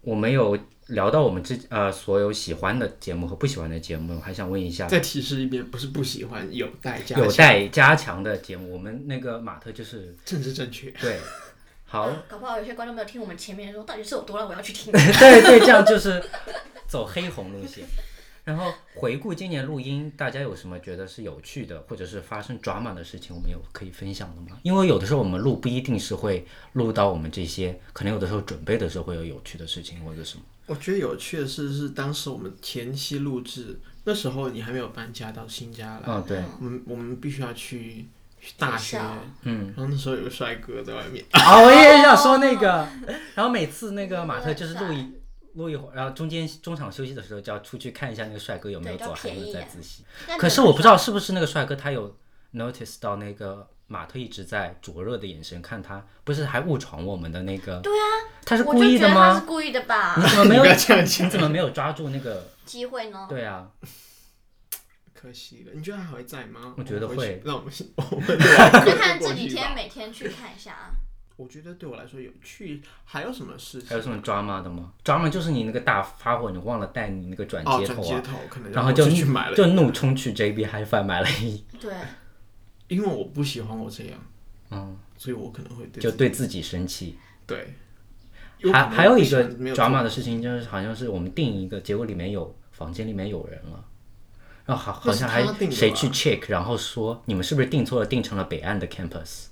我们有聊到我们之呃所有喜欢的节目和不喜欢的节目，我还想问一下，再提示一遍，不是不喜欢，有待加强。有待加强的节目，我们那个马特就是政治正确。对，好，搞不好有些观众没有听我们前面说到底是有多烂，我要去听。对对，这样就是走黑红路线。然后回顾今年录音，大家有什么觉得是有趣的，或者是发生 drama 的事情，我们有可以分享的吗？因为有的时候我们录不一定是会录到我们这些，可能有的时候准备的时候会有有趣的事情或者什么。我觉得有趣的是，是当时我们前期录制那时候，你还没有搬家到新家来，嗯，对，我们我们必须要去大学，嗯。然后那时候有个帅哥在外面，啊，我也想说那个，然后每次那个马特就是录一录一会儿，然后中间中场休息的时候就要出去看一下那个帅哥有没有走，还有没有在自习。可是我不知道是不是那个帅哥他有 notice 到那个马特一直在灼热的眼神看他，不是还误闯我们的那个？对啊，他是故意的吗他是？故意的吧你？怎么没有？你怎么没有抓住那个？机会呢？对啊，可惜了。你觉得他还会在吗？我觉得会们回去。让我们 我们看这几天每天去看一下啊。我觉得对我来说有趣，还有什么事情？还有什么 drama 的吗？drama 就是你那个大发火，你忘了带你那个转哦，接头啊，转接头可能然后就去买了，就怒冲去 JB HiFi 买了一，对，因为我不喜欢我这样，嗯，所以我可能会对就对自己生气。对。还还有一个 drama 的事情，就是好像是我们定一个，结果里面有房间里面有人了，然后好好像还谁去 check，然后说你们是不是订错了，订成了北岸的 campus，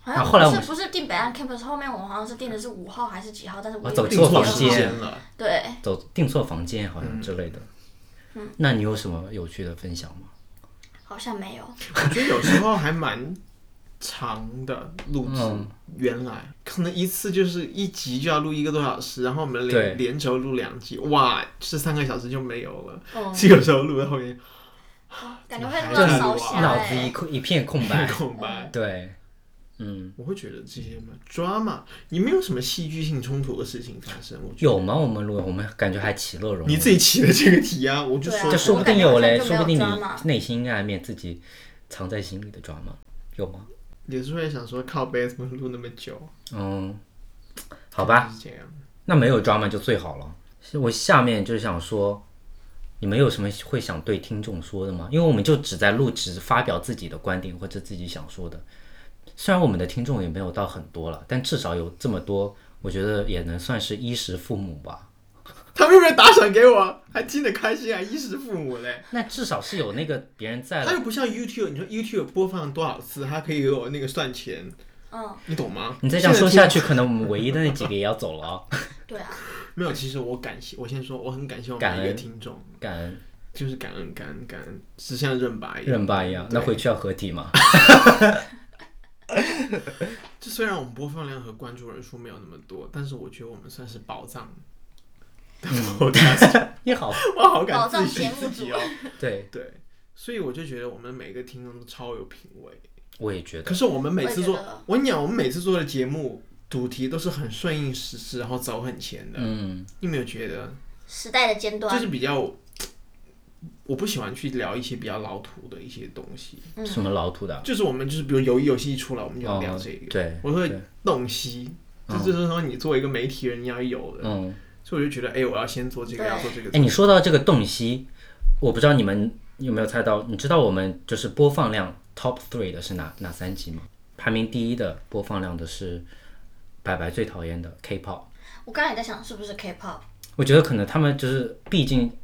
好像啊后来我们不是不是定北岸 campus，后面我们好像是订的是五号还是几号，但是我哦走错房间间了。对，走订错房间好嗯像之类的。嗯那你有什么有趣的分享吗？好像没有。我觉得有时候还蛮长的录制，嗯原来可能一次就是一集就要录一个多小时，然后我们连连轴录两集，哇，这三个小时就没有了。嗯，是有时候录到后面感觉会录就到烧瞎脑子一哎。空一片空白。空白，对，嗯，我会觉得这些嘛 drama，你没有什么戏剧性冲突的事情发生，我有吗？我们录，我们感觉还其乐融融。你自己起的这个题啊，我就说这说不定有嘞，说不定你内心阴暗面自己藏在心里的 drama 有吗？有时候会想说靠背怎么录那么久，嗯，好吧，是这样。那没有 drama 就最好了。我下面就是想说，你们有什么会想对听众说的吗？因为我们就只在录，只发表自己的观点或者自己想说的。虽然我们的听众也没有到很多了，但至少有这么多，我觉得也能算是衣食父母吧。他们有没有打赏给我？还听得开心啊，衣食父母嘞。那至少是有那个别人在了。它又不像 YouTube，你说 YouTube 播放多少次，它可以给我那个算钱，嗯，你懂吗？你再这样说下去，可能我们唯一的那几个也要走了啊、对啊，没有，其实我感谢，我先说，我很感谢我感恩每一个听众，感恩就是感恩感恩感恩，是像认爸一样，认爸一样，那回去要合体吗？这虽然我们播放量和关注人数没有那么多，但是我觉得我们算是宝藏。我 你好，我好敢宝藏自诩节目组自己哦。对对，所以我就觉得我们每个听众都超有品味。我也觉得可，是我们每次做我跟你讲，我们每次做的节目主题都是很顺应时事，然后走很前的。嗯，你有没有觉得，时代的尖端就是，比较，我不喜欢去聊一些比较老土的一些东西。嗯什么老土的啊？就是我们就是比如游游戏一出来，我们就要聊哦这个。对，我会洞悉，就是说你作为一个媒体人你要有的。嗯，所以我就觉得，哎、我要先做这个，要做这个。哎，你说到这个洞悉，我不知道你们有没有猜到？你知道我们就是播放量 top three 的是哪哪三集吗？排名第一的播放量的是白白最讨厌的 K-pop。我刚才也在想是不是 K-pop，我觉得可能他们就是，毕竟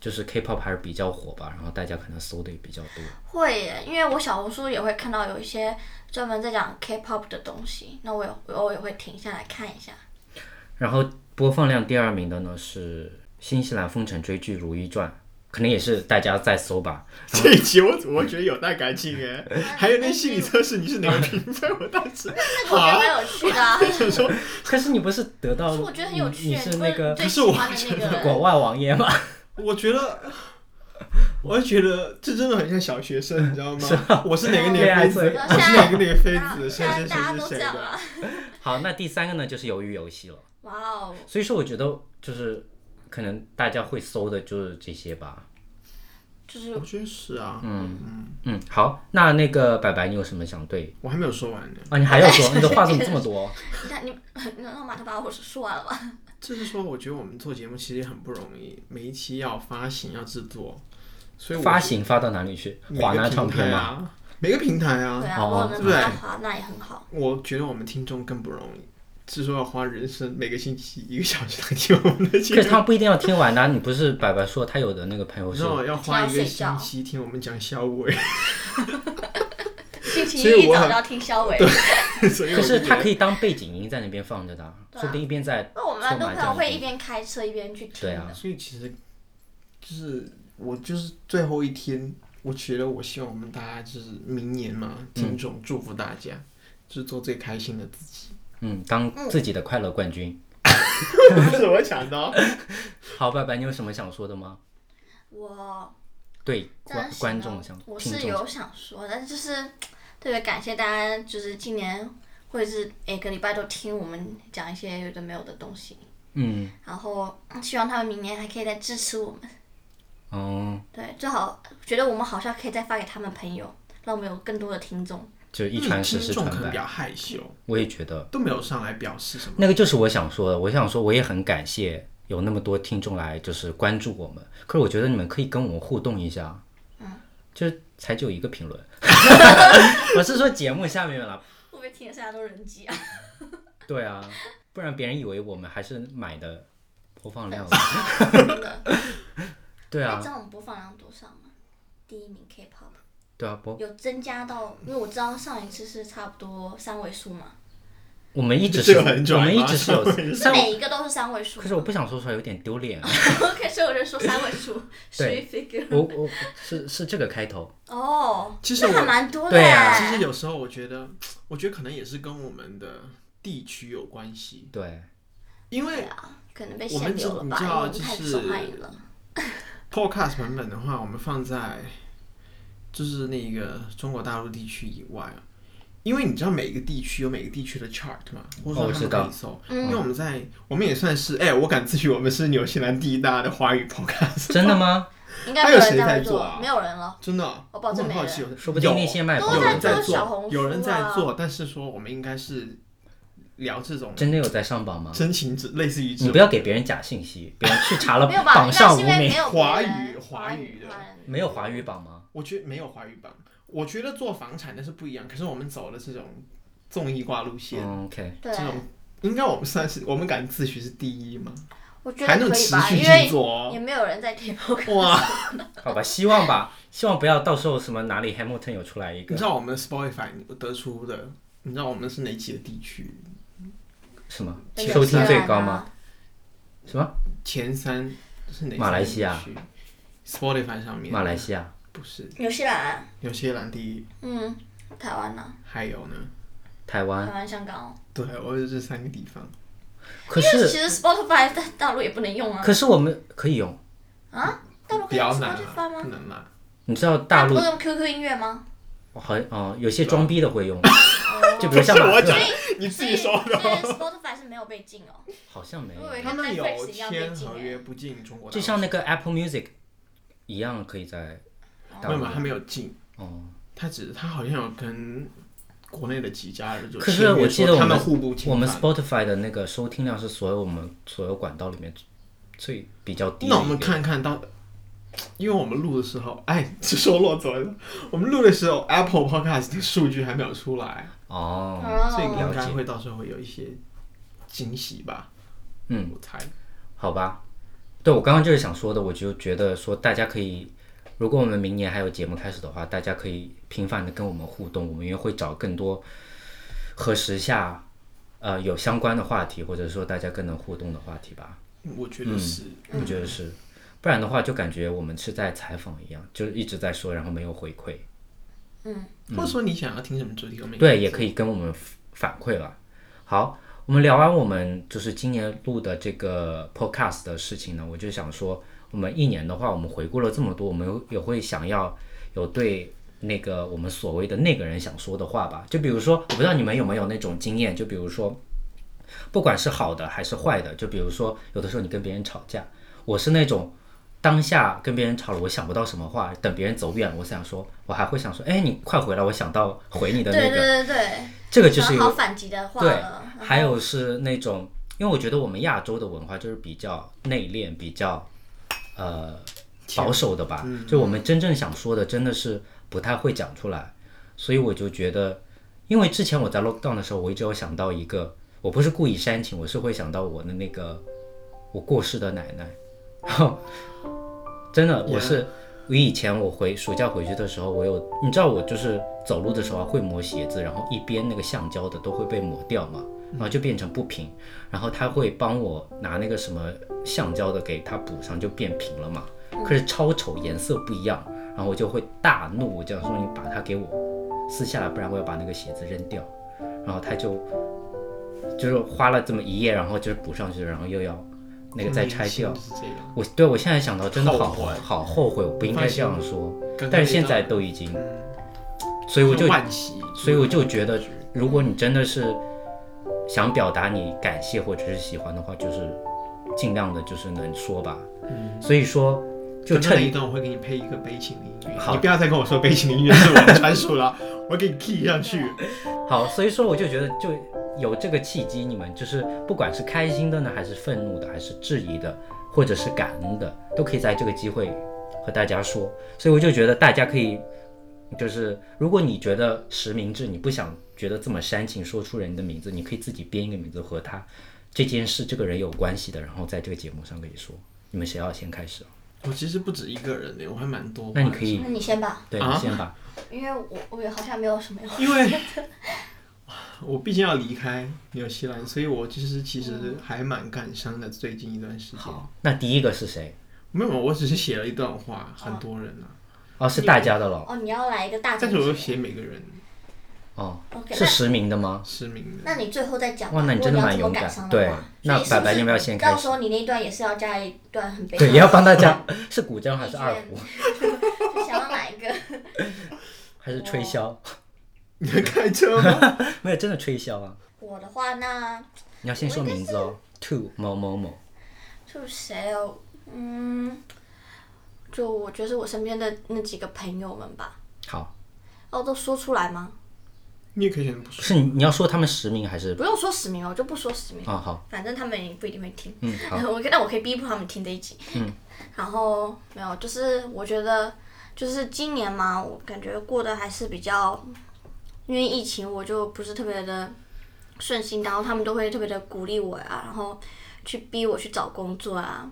就是 K-pop 还是比较火吧，然后大家可能搜的也比较多。会耶，因为我小红书也会看到有一些专门在讲 K-pop 的东西，那我有我偶尔也会停下来看一下。然后播放量第二名的呢是新西兰风尘追剧《如懿传》，可能也是大家在搜吧。这一集我我觉得有待改进哎，还有那心理测试，你是哪个评分？我当时好 我觉得蛮有趣的啊，想说，可是你不是得到，可是我觉得很有趣。你你是那个最喜欢的那个国外王爷吗？我觉得，我就觉得这真的很像小学生，你知道吗？我是哪个哪个妃子？我是哪个哪个妃子？谁谁谁是谁的？好，那第三个呢，就是鱿鱼游戏了。哇哦，所以说，我觉得就是可能大家会搜的就是这些吧。就是我觉得是啊，嗯嗯嗯，好，那那个白白，你有什么想对我还没有说完呢。啊？你还要说，你的话怎么这么多？你看你，你让马特把我说完了吧？就是说，我觉得我们做节目其实也很不容易，每一期要发行要制作，所以发行发到哪里去？华纳唱片吗？啊，每个平台啊对，啊，哦如果能对不对把它滑，那也很好。我觉得我们听众更不容易，是说要花人生每个星期一个小时来听我们的节目可是他不一定要听完的啊。你不是白白说他有的那个朋友是你知道要花一个星期听我们讲肖伟，星期所以我很一一早就要听肖伟。可是他可以以当背景音在那边放着的说不定一边在那我们很多朋友会一边开车一边去听对啊。所以其实就是我就是最后一天，我觉得我希望我们大家就是明年嘛，听众祝福大家，就是做最开心的自己。嗯当自己的快乐冠军。不是我想的，好，白白，你有什么想说的吗？我对观观众哦想我是有想说，但是就是特别感谢大家，就是今年或者是每个礼拜都听我们讲一些有的没有的东西，嗯然后希望他们明年还可以再支持我们。哦，对，最好觉得我们好像可以再发给他们朋友，让我们有更多的听众。就一传十，十传百。可能比较害羞，我也觉得都没有上来表示什么。那个就是我想说的。我想说，我也很感谢有那么多听众来就是关注我们。可是我觉得你们可以跟我们互动一下。嗯，就是才只有一个评论。我是说节目下面了。会不会听的现在都人机啊？对啊，不然别人以为我们还是买的播放量。真的。对啊你知，道我们播放量多少吗？第一名 K-pop 对啊，不有增加到，因为我知道上一次是差不多三位数嘛，我们一直是，个很拽吗我们一直是有三位数三。每一个都是三位数。可是我不想说出来，有点丢脸。OK，所以我就说三位数 对 three figure。我我是是这个开头。哦，其实还蛮多的对啊其实有时候我觉得，我觉得可能也是跟我们的地区有关系，对，因为可能被我们限流了吧，知道因为太就是受欢迎了。podcast 版本的话，我们放在就是那个中国大陆地区以外啊，因为你知道每个地区有每个地区的 chart 嘛，或者说他们哦我知道。可以搜，嗯。因为我们在我们也算是哎、我敢自诩我们是纽西兰第一大的华语 podcast，真的吗？应该没有人还有谁在做啊？没有人了。真的，我保证没人很好奇，有说不定有那些卖有人在在做小红，书有人在啊做，但是说我们应该是聊这种真的有在上榜吗？真情之类似于这你不要给别人假信息，别人去查了？榜上无名。华语华华语的没有华语榜吗？我觉得没有华语榜，我觉得做房产的是不一样，可是我们走的这种综艺挂路线，嗯，OK，对这，种应该我们算是我们敢自诩是第一吗？我觉还能得可以吧，持续制因为作哦也没有人在听。哇！好吧，希望吧，希望不要到时候什么哪里 Hamilton 有出来一个你知道我们 Spotify 得出的，你知道我们是哪几个地区？什么收听最高吗？？什么前三是哪？马来西亚，Spotify 上面马来西亚？不是纽西兰，纽西兰第一，嗯，台湾呢？还有呢？台湾台湾？香港哦。对，我有这三个地方。可因为是其实 Spotify 在大陆也不能用啊。可是我们可以用，啊，大陆可以用比较难 Spotify 吗？能啦。你知道大陆不用 QQ 音乐吗？我好哦，有些装逼的会用，就比如像我讲，你自己说的。Spotify 是没有被禁哦。好像没有他们有签合约不进中国，就像那个 Apple Music 一样，可以在没有没有，他没有进，哦。他只他好像有跟国内的几家人就可是我记得我们说他们互不侵我们犯 Spotify 的那个收听量是所有我们所有管道里面最比较低的一个。那我们看看到，因为我们录的时候，哎，是说漏嘴了。我们录的时候，Apple Podcast 的数据还没有出来，哦，所以哦，应该会到时候会有一些惊喜吧。嗯，我猜。好吧，对我刚刚就是想说的，我就觉得说大家可以，如果我们明年还有节目开始的话，大家可以频繁的跟我们互动，我们也会找更多和时下呃有相关的话题，或者说大家更能互动的话题吧。我觉得是。我觉得是，不然的话就感觉我们是在采访一样，就一直在说，然后没有回馈。嗯或者说你想要听什么主题，我们对，也可以跟我们反馈了。好，我们聊完我们就是今年录的这个 podcast 的事情呢，我就想说，我们一年的话，我们回顾了这么多，我们有也会想要有对那个我们所谓的那个人想说的话吧。就比如说，我不知道你们有没有那种经验，就比如说，不管是好的还是坏的，就比如说有的时候你跟别人吵架，我是那种。当下跟别人吵了，我想不到什么话，等别人走远了，我想说，我还会想说，哎，你快回来，我想到回你的那个，对对对，这个就是好反击的话对还有是那种，因为我觉得我们亚洲的文化就是比较内敛，比较呃保守的吧，就我们真正想说的真的是不太会讲出来，所以我就觉得，因为之前我在 lockdown 的时候，我一直有想到一个，我不是故意煽情，我是会想到我的那个我过世的奶奶，然 后真的我是。我以前我回暑假回去的时候，我有你知道我就是走路的时候啊会磨鞋子，然后一边那个橡胶的都会被磨掉嘛，然后就变成不平，然后他会帮我拿那个什么橡胶的给它补上，就变平了嘛。可是超丑，颜色不一样，然后我就会大怒，我就想说你把它给我撕下来，不然我要把那个鞋子扔掉。然后他就就是花了这么一夜，然后就是补上去，然后又要那个再拆掉。我对我现在想到真的好后好后悔，我不应该这样说。但是现在都已经，所以我就，所以我就觉得，如果你真的是想表达你感谢或者是喜欢的话，就是尽量的就是能说吧。嗯，所以说，就趁刚刚那一段我会给你配一个悲情的音乐，好你不要再跟我说悲情的音乐是我的专属了，我给你 key 上去。好，所以说我就觉得就有这个契机，你们就是不管是开心的呢，还是愤怒的，还是质疑的，或者是感恩的，都可以在这个机会和大家说。所以我就觉得大家可以，就是如果你觉得实名制你不想觉得这么煽情，说出人的名字，你可以自己编一个名字和他这件事这个人有关系的，然后在这个节目上可以说。你们谁要先开始啊？我其实不止一个人的，我还蛮多。那你可以那你先吧，对啊你先吧。因为我我也好像没有什么要。因为我毕竟要离开纽西兰，所以我其实其实还蛮感伤的。最近一段时间，好，那第一个是谁？没有，我只是写了一段话，很多人啊，哦，是大家的了。哦，你要来一个大但是我又。写每个人哦，OK，是实名的吗？实名的。那你最后再讲吧。哇，那你真的如果要这么蛮勇敢感伤。的对，那所以是白白要不要先开始？到时候你那一段也是要加一段很悲伤对，也要帮大家，是古筝还是二胡，就 想要哪一个？还是吹箫？你在开车吗？没有，真的吹箫啊！我的话，那你要先说名字哦，to 某某某。就谁哦？嗯，就我觉得是我身边的那几个朋友们吧。好，哦，都说出来吗？你也可以选不说。是你你要说他们实名还是？不用说实名哦，我就不说实名。哦，好，反正他们也不一定会听。嗯，好，我但我可以逼迫他们听这一集。嗯。然后没有，就是我觉得，就是今年嘛，我感觉过得还是比较，因为疫情，我就不是特别的顺心，然后他们都会特别的鼓励我呀，然后去逼我去找工作啊，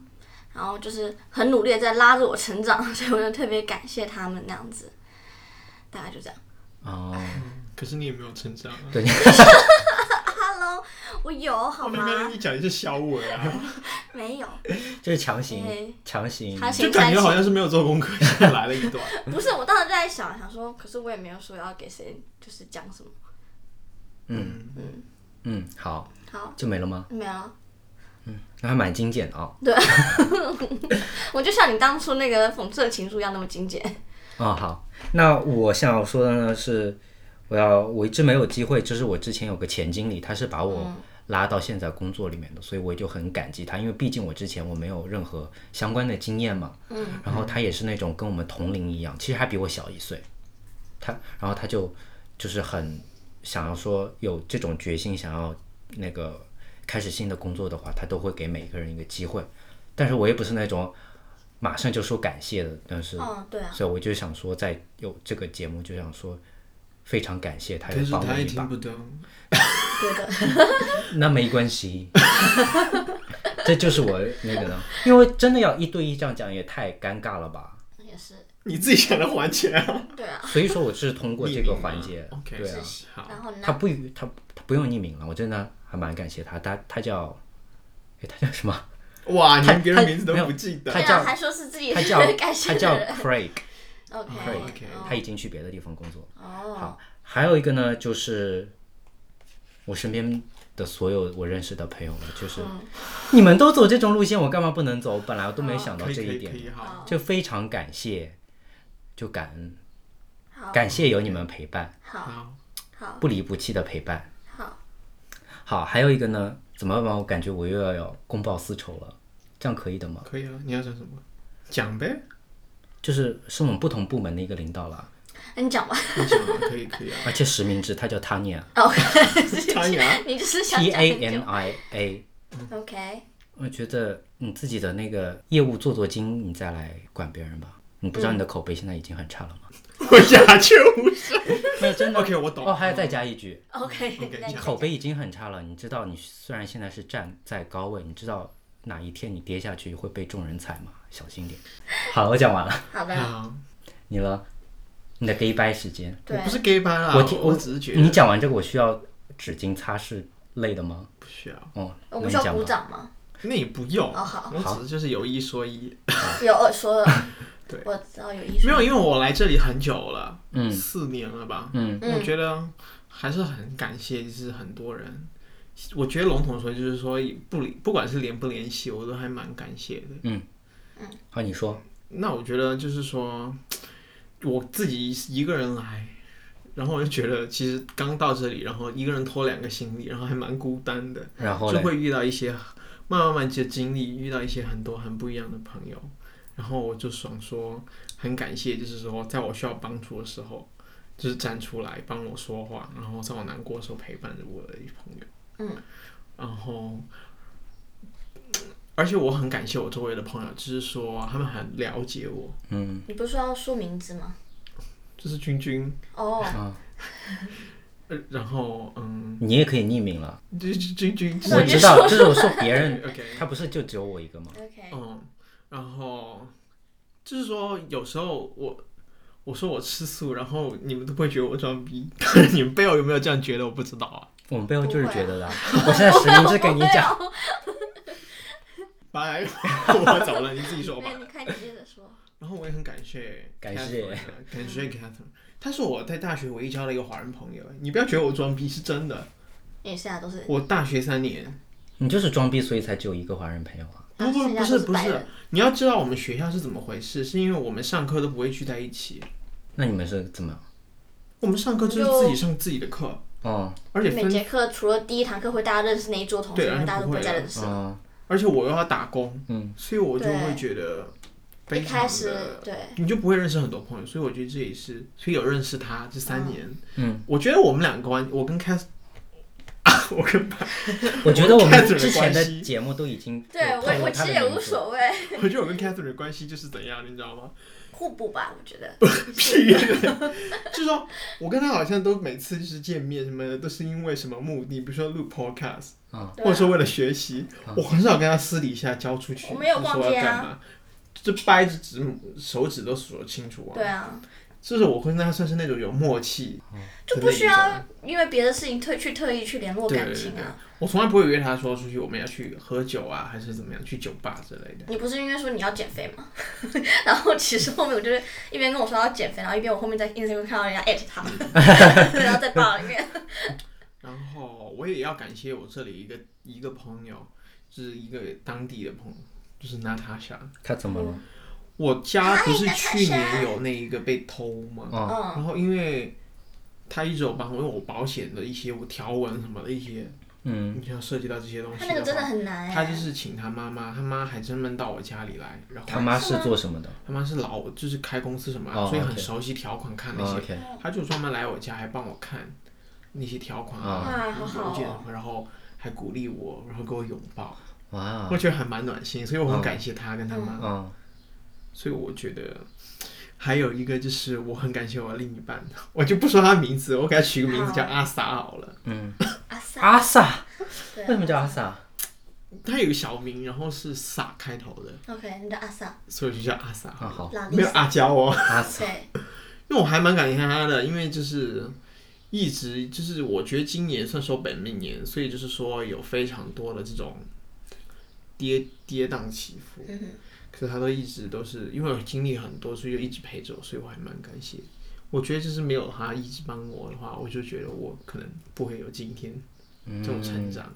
然后就是很努力的在拉着我成长，所以我就特别感谢他们那样子。大概就这样。哦，可是你也没有成长啊。对，Hello，我有好我明明吗？你讲的是小我啊，没有，就是强行哎强行。强行就感觉好像是没有做功课，现在来了一段。不是，我当时就在想，想说，可是我也没有说要给谁，就是讲什么。嗯嗯嗯，好，好，就没了吗？没了。嗯。那还蛮精简的哦。我就像你当初那个讽刺的情书一样那么精简。哦，好，那我想要说的呢是，我要我一直没有机会，就是我之前有个前经理，他是把我拉到现在工作里面的，所以我就很感激他，因为毕竟我之前我没有任何相关的经验嘛，嗯，然后他也是那种跟我们同龄一样，其实还比我小一岁，他，然后他就就是很想要说有这种决心，想要那个开始新的工作的话，他都会给每个人一个机会，但是我也不是那种马上就说感谢的，但是。嗯，对啊。所以我就想说，在有这个节目，就想说非常感谢他，可又是他也帮我一把。听不懂。对的。那没关系，这就是我那个呢，因为真的要一对一这样讲也太尴尬了吧。也是。你自己想的还钱啊？对啊。所以说我是通过这个环节对啊，然后呢？他不他他不用匿名了，我真的还蛮感谢他，他他叫，哎他叫什么？哇，连别人名字都不记得他。叫啊，还说是自己他叫感谢他叫。Craig，OK OK，他已经去别的地方工作。哦好，还有一个呢，就是我身边的所有我认识的朋友们，就是、嗯你们都走这种路线，我干嘛不能走？本来我都没想到这一点，就非常感谢，就感恩，好感谢有你们陪伴，好好，好不离不弃的陪伴。好，好，还有一个呢，怎么办？我感觉我又要要公报私仇了，这样可以的吗？可以啊。你要讲什么？讲呗，就是是我们不同部门的一个领导了，那你讲吧。你讲啊，可以可以啊。而且实名制，他叫他呀，你就是想讲 A 很 N 久。I A。OK，我觉得你自己的那个业务做做精，你再来管别人吧。你不知道你的口碑现在已经很差了吗？我鸦雀无声。没有，真的。OK，我懂哦，还要再加一句那你口碑已经很差了。你知道，你虽然现在是站在高位，你知道哪一天你跌下去会被众人踩吗？小心点。好，我讲完了。好的，好，你了，你的 gay 掰时间。对我不，是 gay 班啦，我听我只是觉得你讲完这个，我需要纸巾擦拭类的吗？不需要，哦，我们需要。鼓掌吗？那也不用。哦好我只是就是有一说一。有二说二，对我知道有一说。没有，因为我来这里很久了，嗯四年了吧。嗯我觉得还是很感谢，就是很多人。我觉得笼统说，就是说不理，不管是联不联系，我都还蛮感谢的。好，你说。那我觉得就是说，我自己一个人来，然后我就觉得其实刚到这里，然后一个人拖两个行李，然后还蛮孤单的，然后，就会遇到一些慢慢慢就经历，遇到一些很多很不一样的朋友，然后我就想说，很感谢，就是说在我需要帮助的时候，就是站出来帮我说话，然后在我难过的时候陪伴着我的一朋友，嗯，然后。而且我很感谢我周围的朋友，就是说他们很了解我，嗯你不是说要说名字吗？就是君君，哦，然后嗯，你也可以匿名了。就是君君，我知道，就是我说别人，OK，他不是就只有我一个吗？OK，嗯，然后就是说有时候我我说我吃素，然后你们都不会觉得我装逼，你们背后有没有这样觉得？我不知道啊。我们背后就是觉得的啊。我现在实名制跟你讲，拜，我走了，你自己说吧，。你看你接着说。然后我也很感谢，感谢，感谢 Catherine，他是我在大学唯一交的一个华人朋友。你不要觉得我装逼，是真的。因为现在都是，我大学三年，你就是装逼，所以才只有一个华人朋友啊。不不不是不是你要知道我们学校是怎么回事，是因为我们上课都不会聚在一起，那你们是怎么？我们上课就是自己上自己的课，哦而且每节课除了第一堂课会大家认识那一桌同学，大家都不再认识了。哦，而且我又要打工，嗯，所以我就会觉得非一常开始的，对，你就不会认识很多朋友，所以我觉得这也是，所以有认识他这三年，嗯，我觉得我们两个关，我跟 Cass，啊，我跟白，我觉得我们之前的关系节目都已经对我其实也无所谓，我觉得我跟 Catherine 的关系就是怎样，你知道吗？互补吧，我觉得。屁的，就是说我跟他好像都每次就是见面什么的，都是因为什么目的，比如说录 podcast，或者说为了学习，我很少跟他私底下交出去，我没有逛街啊就掰着指手指都数得清楚啊。对啊，就是我跟他算是那种有默契就不需要因为别的事情特去特意去联络感情啊。我从来不会约他说出去我们要去喝酒啊，还是怎么样去酒吧之类的。你不是因为说你要减肥吗？然后其实后面我就是一边跟我说要减肥，然后一边我后面在 Instagram 看到人家艾特他，然后在吧里面。然后我也要感谢我这里一个一个朋友，就是一个当地的朋友，就是娜塔莎。他怎么了？我家不是去年有那一个被偷吗？哦，嗯，然后因为他一直有帮我，因为我保险的一些我条文什么的一些，嗯，你像涉及到这些东西他那个真的话很难哎。他就是请他妈妈，他妈还专门到我家里来，然后他妈是做什么的？他妈是老就是开公司什么所以很熟悉条款，看那哦些他就专门来我家，还帮我看那些条款啊，然后还鼓励我，然后给我拥抱，哇。我，觉得还蛮暖心，所以我很感谢他跟他妈，嗯，所以我觉得。还有一个就是我很感谢我的另一半，我就不说他名字，我给他取个名字叫阿萨好了。嗯。阿萨，阿萨，对。为什么叫阿萨？他有个小名，然后是萨开头的，OK，你的阿萨，所以我就叫阿萨。啊，好，没有阿娇哦。阿萨，对，因为我还蛮感谢他的，因为就是一直就是我觉得今年算是我本命年，所以就是说有非常多的这种跌跌宕起伏，嗯，可是他都一直都是因为我经历很多，所以就一直陪着我，所以我还蛮感谢。我觉得就是没有他一直帮我的话，我就觉得我可能不会有今天这种成长。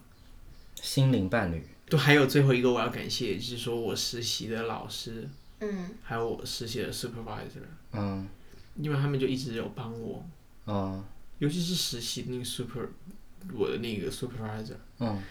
心灵伴侣，都，还有最后一个我要感谢，就是说我实习的老师，嗯。还有我实习的 supervisor，嗯。因为他们就一直有帮我，嗯尤其是实习的那个 super，我的那个 supervisor，嗯。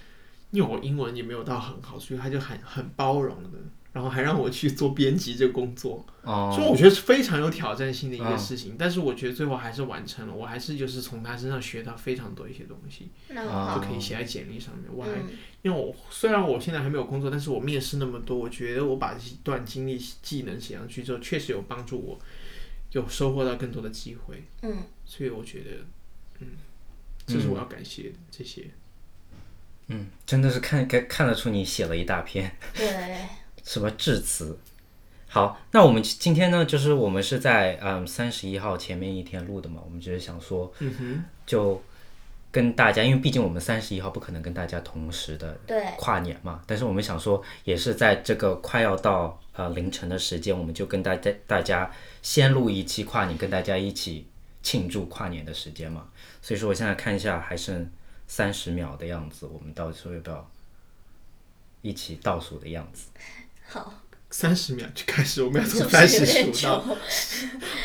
因为我英文也没有到很好，所以他就很很包容的，然后还让我去做编辑这个工作，所以哦，我觉得是非常有挑战性的一个事情。但是我觉得最后还是完成了，我还是就是从他身上学到非常多一些东西，那很就，可以写在简历上面。我还嗯。因为我虽然我现在还没有工作，但是我面试那么多，我觉得我把这段经历技能写上去之后，确实有帮助我，有收获到更多的机会。嗯，所以我觉得，嗯，这是我要感谢的这些。嗯，真的是看看看得出你写了一大篇。对，什么致辞。好，那我们今天呢，就是我们是在嗯三十一号前面一天录的嘛，我们只是想说，嗯哼，就跟大家，因为毕竟我们三十一号不可能跟大家同时的，跨年嘛，但是我们想说，也是在这个快要到呃凌晨的时间，我们就跟大家大家先录一期跨年，跟大家一起庆祝跨年的时间嘛。所以说，我现在看一下还剩三十秒的样子，我们到时候要不要一起倒数的样子？好，三十秒就开始，我们要从三十数到，久？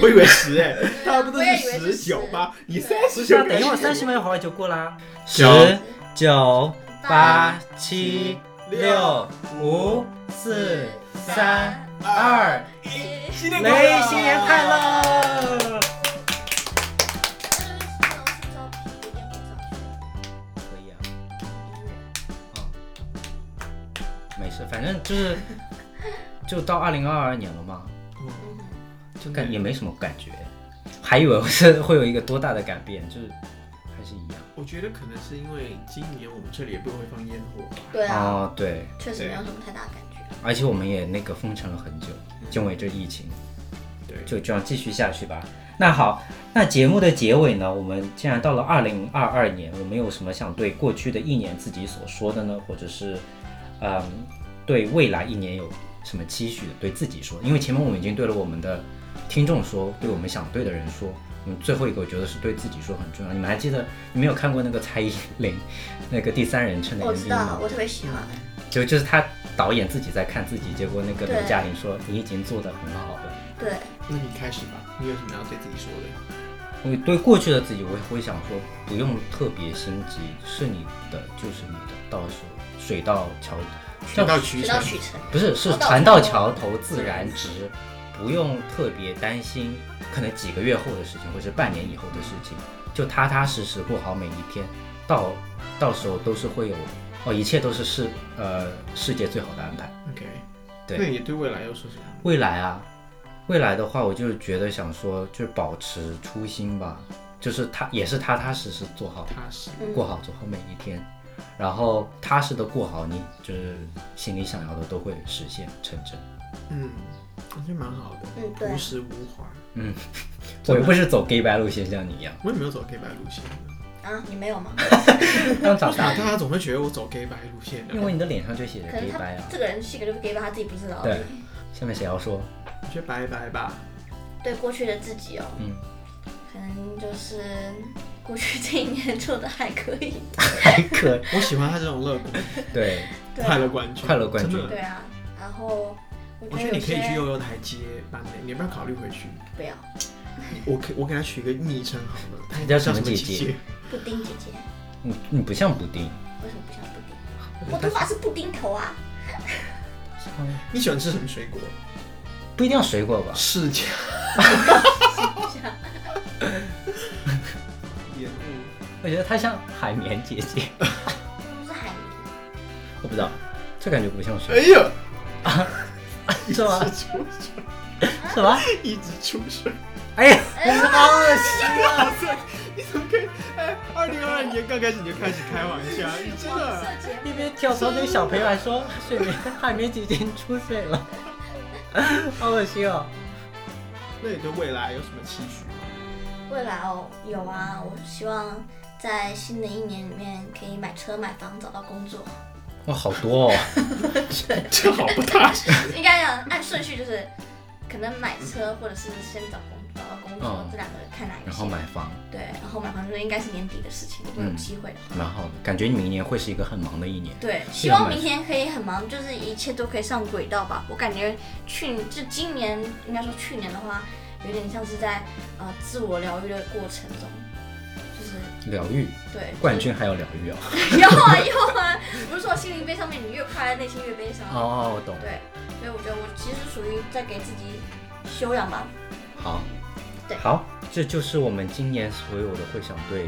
我以为十哎，大家不都是十九吗？你三十是啊，等一会儿三十秒一会儿就过啦。十九、八、七、六、五、四、三、二，新年雷，新年快乐！反正就是就到二零二二年了嘛，就感也没什么感觉，还以为是会有一个多大的改变，就是还是一样。我觉得可能是因为今年我们这里也不会放烟火吧。对啊，哦，对，确实没有什么太大感觉。而且我们也那个封城了很久，就因为这疫情，对，就这样继续下去吧。那好，那节目的结尾呢？我们既然到了二零二二年，我们有什么想对过去的一年自己所说的呢？或者是，嗯，对未来一年有什么期许的？对自己说，因为前面我们已经对了我们的听众说，对我们想对的人说。嗯，最后一个我觉得是对自己说很重要。你们还记得你们有看过那个蔡依林那个第三人称的我 MV 知道吗，？我特别喜欢。就就是他导演自己在看自己，结果那个对刘嘉玲说你已经做得很好了。对，那你开始吧，你有什么要对自己说的？我对过去的自己，我会会想说，不用特别心急，是你的就是你的，到时候水到桥，水到渠成。不是是船到桥桥头自然直，不用特别担心，可能几个月后的事情，或者半年以后的事情，就踏踏实实过好每一天，到到时候都是会有哦，一切都是世呃世界最好的安排。OK，对那你对未来又是什么？未来啊，未来的话，我就是觉得想说，就是保持初心吧，就是他也是踏踏实实做好，踏实。嗯过好做好每一天，然后踏实的过好，你就是心里想要的都会实现成真。嗯，我觉得蛮好的，嗯对朴实无华。嗯我又不是走 gay 白路线，像你一样，我也没有走 gay 白路线的，啊，你没有吗？刚长大大家总会觉得我走 gay 白路线的？因为你的脸上就写着 gay 他白啊。这个人性格就是 gay 白，他自己不知道。对下面谁要说？我觉得拜拜吧。对过去的自己哦，嗯，可能就是过去这一年做的还可以。还可以，我喜欢他这种乐观、对，快乐冠军，快乐冠军对啊，然后我我觉得你可以去悠悠台接班的，你要不要考虑回去？不要我给我给他取一个昵称好了，他叫什什么么姐姐姐？布丁姐姐，你你不像布丁，为什么不像布丁？我头发是布丁头啊。你喜欢吃什么水果？不一定要水果吧？释迦。我觉得它像海绵姐姐，不是海绵，我不知道，这感觉不像水。哎呀，啊，是吗？出水，什么？一直出水。哎呀，好恶心啊！你怎么可以？哎，二零二二年刚开始你就开始开玩笑，你真的。一边跳槽那个小朋友还说水绵海绵姐姐出水了，好恶心哦！那你对未来有什么期许吗？未来哦，有啊，我希望在新的一年里面可以买车、买房、找到工作。哇，好多哦。这好不踏实。应该要按顺序就是，可能买车或者是先找工找到工作、嗯这两个看哪一然后。买房，对，然后买房子应该是年底的事情，如果有嗯机会的话。蛮好的，感觉你明年会是一个很忙的一年。对，希望明年可以很忙，就是一切都可以上轨道吧。我感觉去就今年，应该说去年的话，有点像是在呃自我疗愈的过程中，就是疗愈，对冠军还有疗愈哦。有啊有啊，不是说心灵悲伤面，你越快乐，内心越悲伤。哦，我懂。对，所以我觉得我其实属于在给自己修养吧。好，对好，这就是我们今年所有的会想对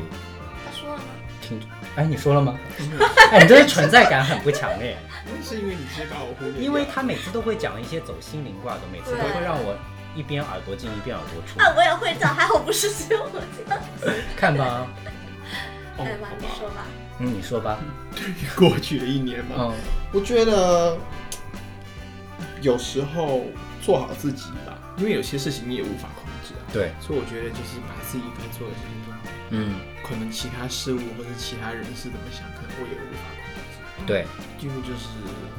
他说了吗？听。哎，你说了吗？哎，你这个存在感很不强哎，是因为你直接把我忽略因为他每次都会讲一些走心灵挂的，每次都会让我一边耳朵进一边耳朵出。啊，我也会找，还好不是只有我这样。看吧，哦哎妈，好吧。你说吧。嗯，你说吧。过去的一年嘛，嗯。我觉得有时候做好自己吧，因为有些事情你也无法控制啊。对，所以我觉得就是把自己该做的事情做好。嗯，可能其他事物或者其他人是怎么想，可能我也无法控制。对，几乎就是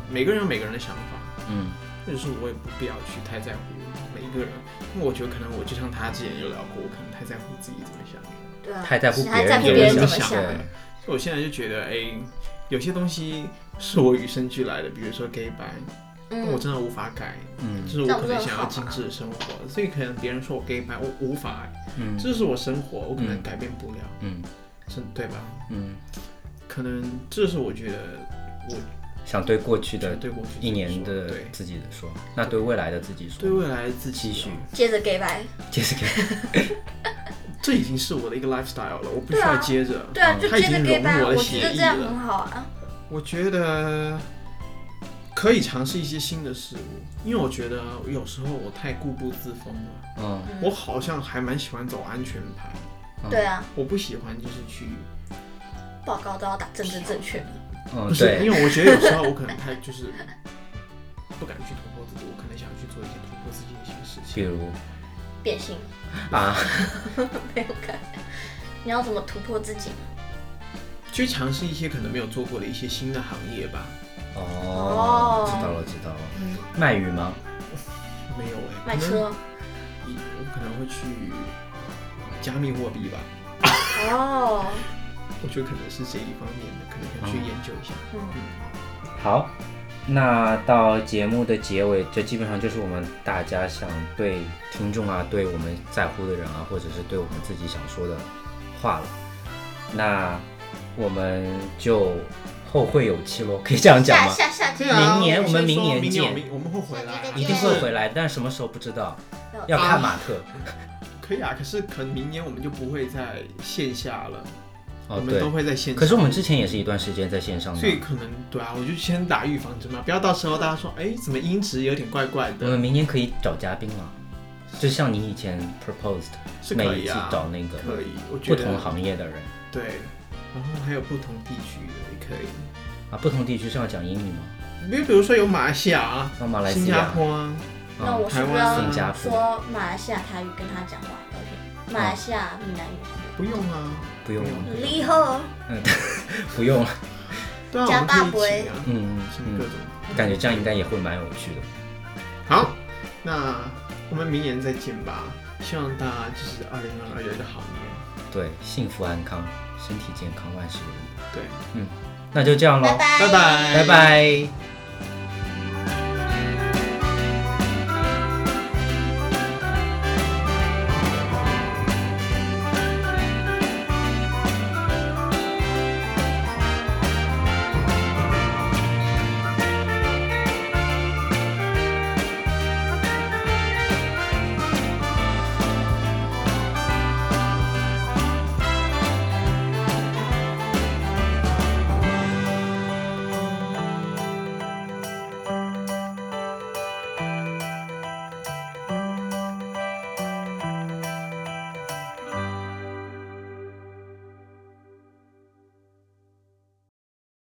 每个人有每个人的想法，嗯。就是我也不必要去太在乎每一个人，因为我觉得可能我就像他之前有聊过，我可能太在乎自己怎么想，对啊，太在乎别人别人怎么想。所以我现在就觉得，哎、有些东西是我与生俱来的，比如说 gay 白，我嗯，真的无法改，嗯就是我可能想要精致的生活，所以可能别人说我 gay 白，我无法，嗯这是我生活，我可能嗯改变不了，嗯是对吧？嗯，可能这是我觉得我想对过去的对过去一年的对自己的说，那对未来的自己说，对未来的自己期许哦接着给白。接着给 这已经是我的一个 lifestyle 了，我不需要接着。对啊，嗯就他已经接着给白，融入我的我觉得这样血液了很好啊。我觉得可以尝试一些新的事物，因为我觉得有时候我太固步自封了。嗯我好像还蛮喜欢走安全牌，嗯对啊，我不喜欢就是去，报告都要打政治正确的。嗯不是因对，为我觉得有时候我可能太就是不敢去突破自己，我可能想去做一些突破自己的一些事情。比如变性啊，没有看，你要怎么突破自己呢？去尝试一些可能没有做过的一些新的行业吧。哦，知道了知道了，嗯，卖鱼吗？没有哎、可能卖车。一我可能会去加密货币吧，哦，我觉得可能是这一方面的，可能想去研究一下。嗯，好，那到节目的结尾，这基本上就是我们大家想对听众啊，对我们在乎的人啊，或者是对我们自己想说的话了。那我们就后会有期喽，可以这样讲吗？下下期对啊，明年我们明年说明年我见们我们会回来啊，一定会回来，但什么时候不知道，要要看马特。可以啊。可是可能明年我们就不会在线下了，我哦，对们都。会在线上。可是我们之前也是一段时间在线上的。所，以可能对啊，我就先打预防针嘛，不要到时候大家说，哎，怎么音质有点怪怪的。我们的，明年可以找嘉宾了，就像你以前 proposed 是每一次可以啊，找那个可以，我觉得。不同行业的人。对，然后还有不同地区的也可以，啊，不同地区是要讲英语吗？比如比如说有马来西亚啊、到马来新加，坡啊，那我是不是台湾啊。新加坡。说马来西亚台语跟他讲话？聊天？马来西亚闽南语，不用啊，不用了，你好，不用了，对啊，加我们可以一起啊，嗯嗯，什么各种。感觉这样应该也会蛮有趣的。好，那我们明年再见吧。希望大家就是二零二二有一个好年。对，幸福安康，身体健康，万事如意。对，嗯那就这样喽，拜拜，拜拜，拜拜。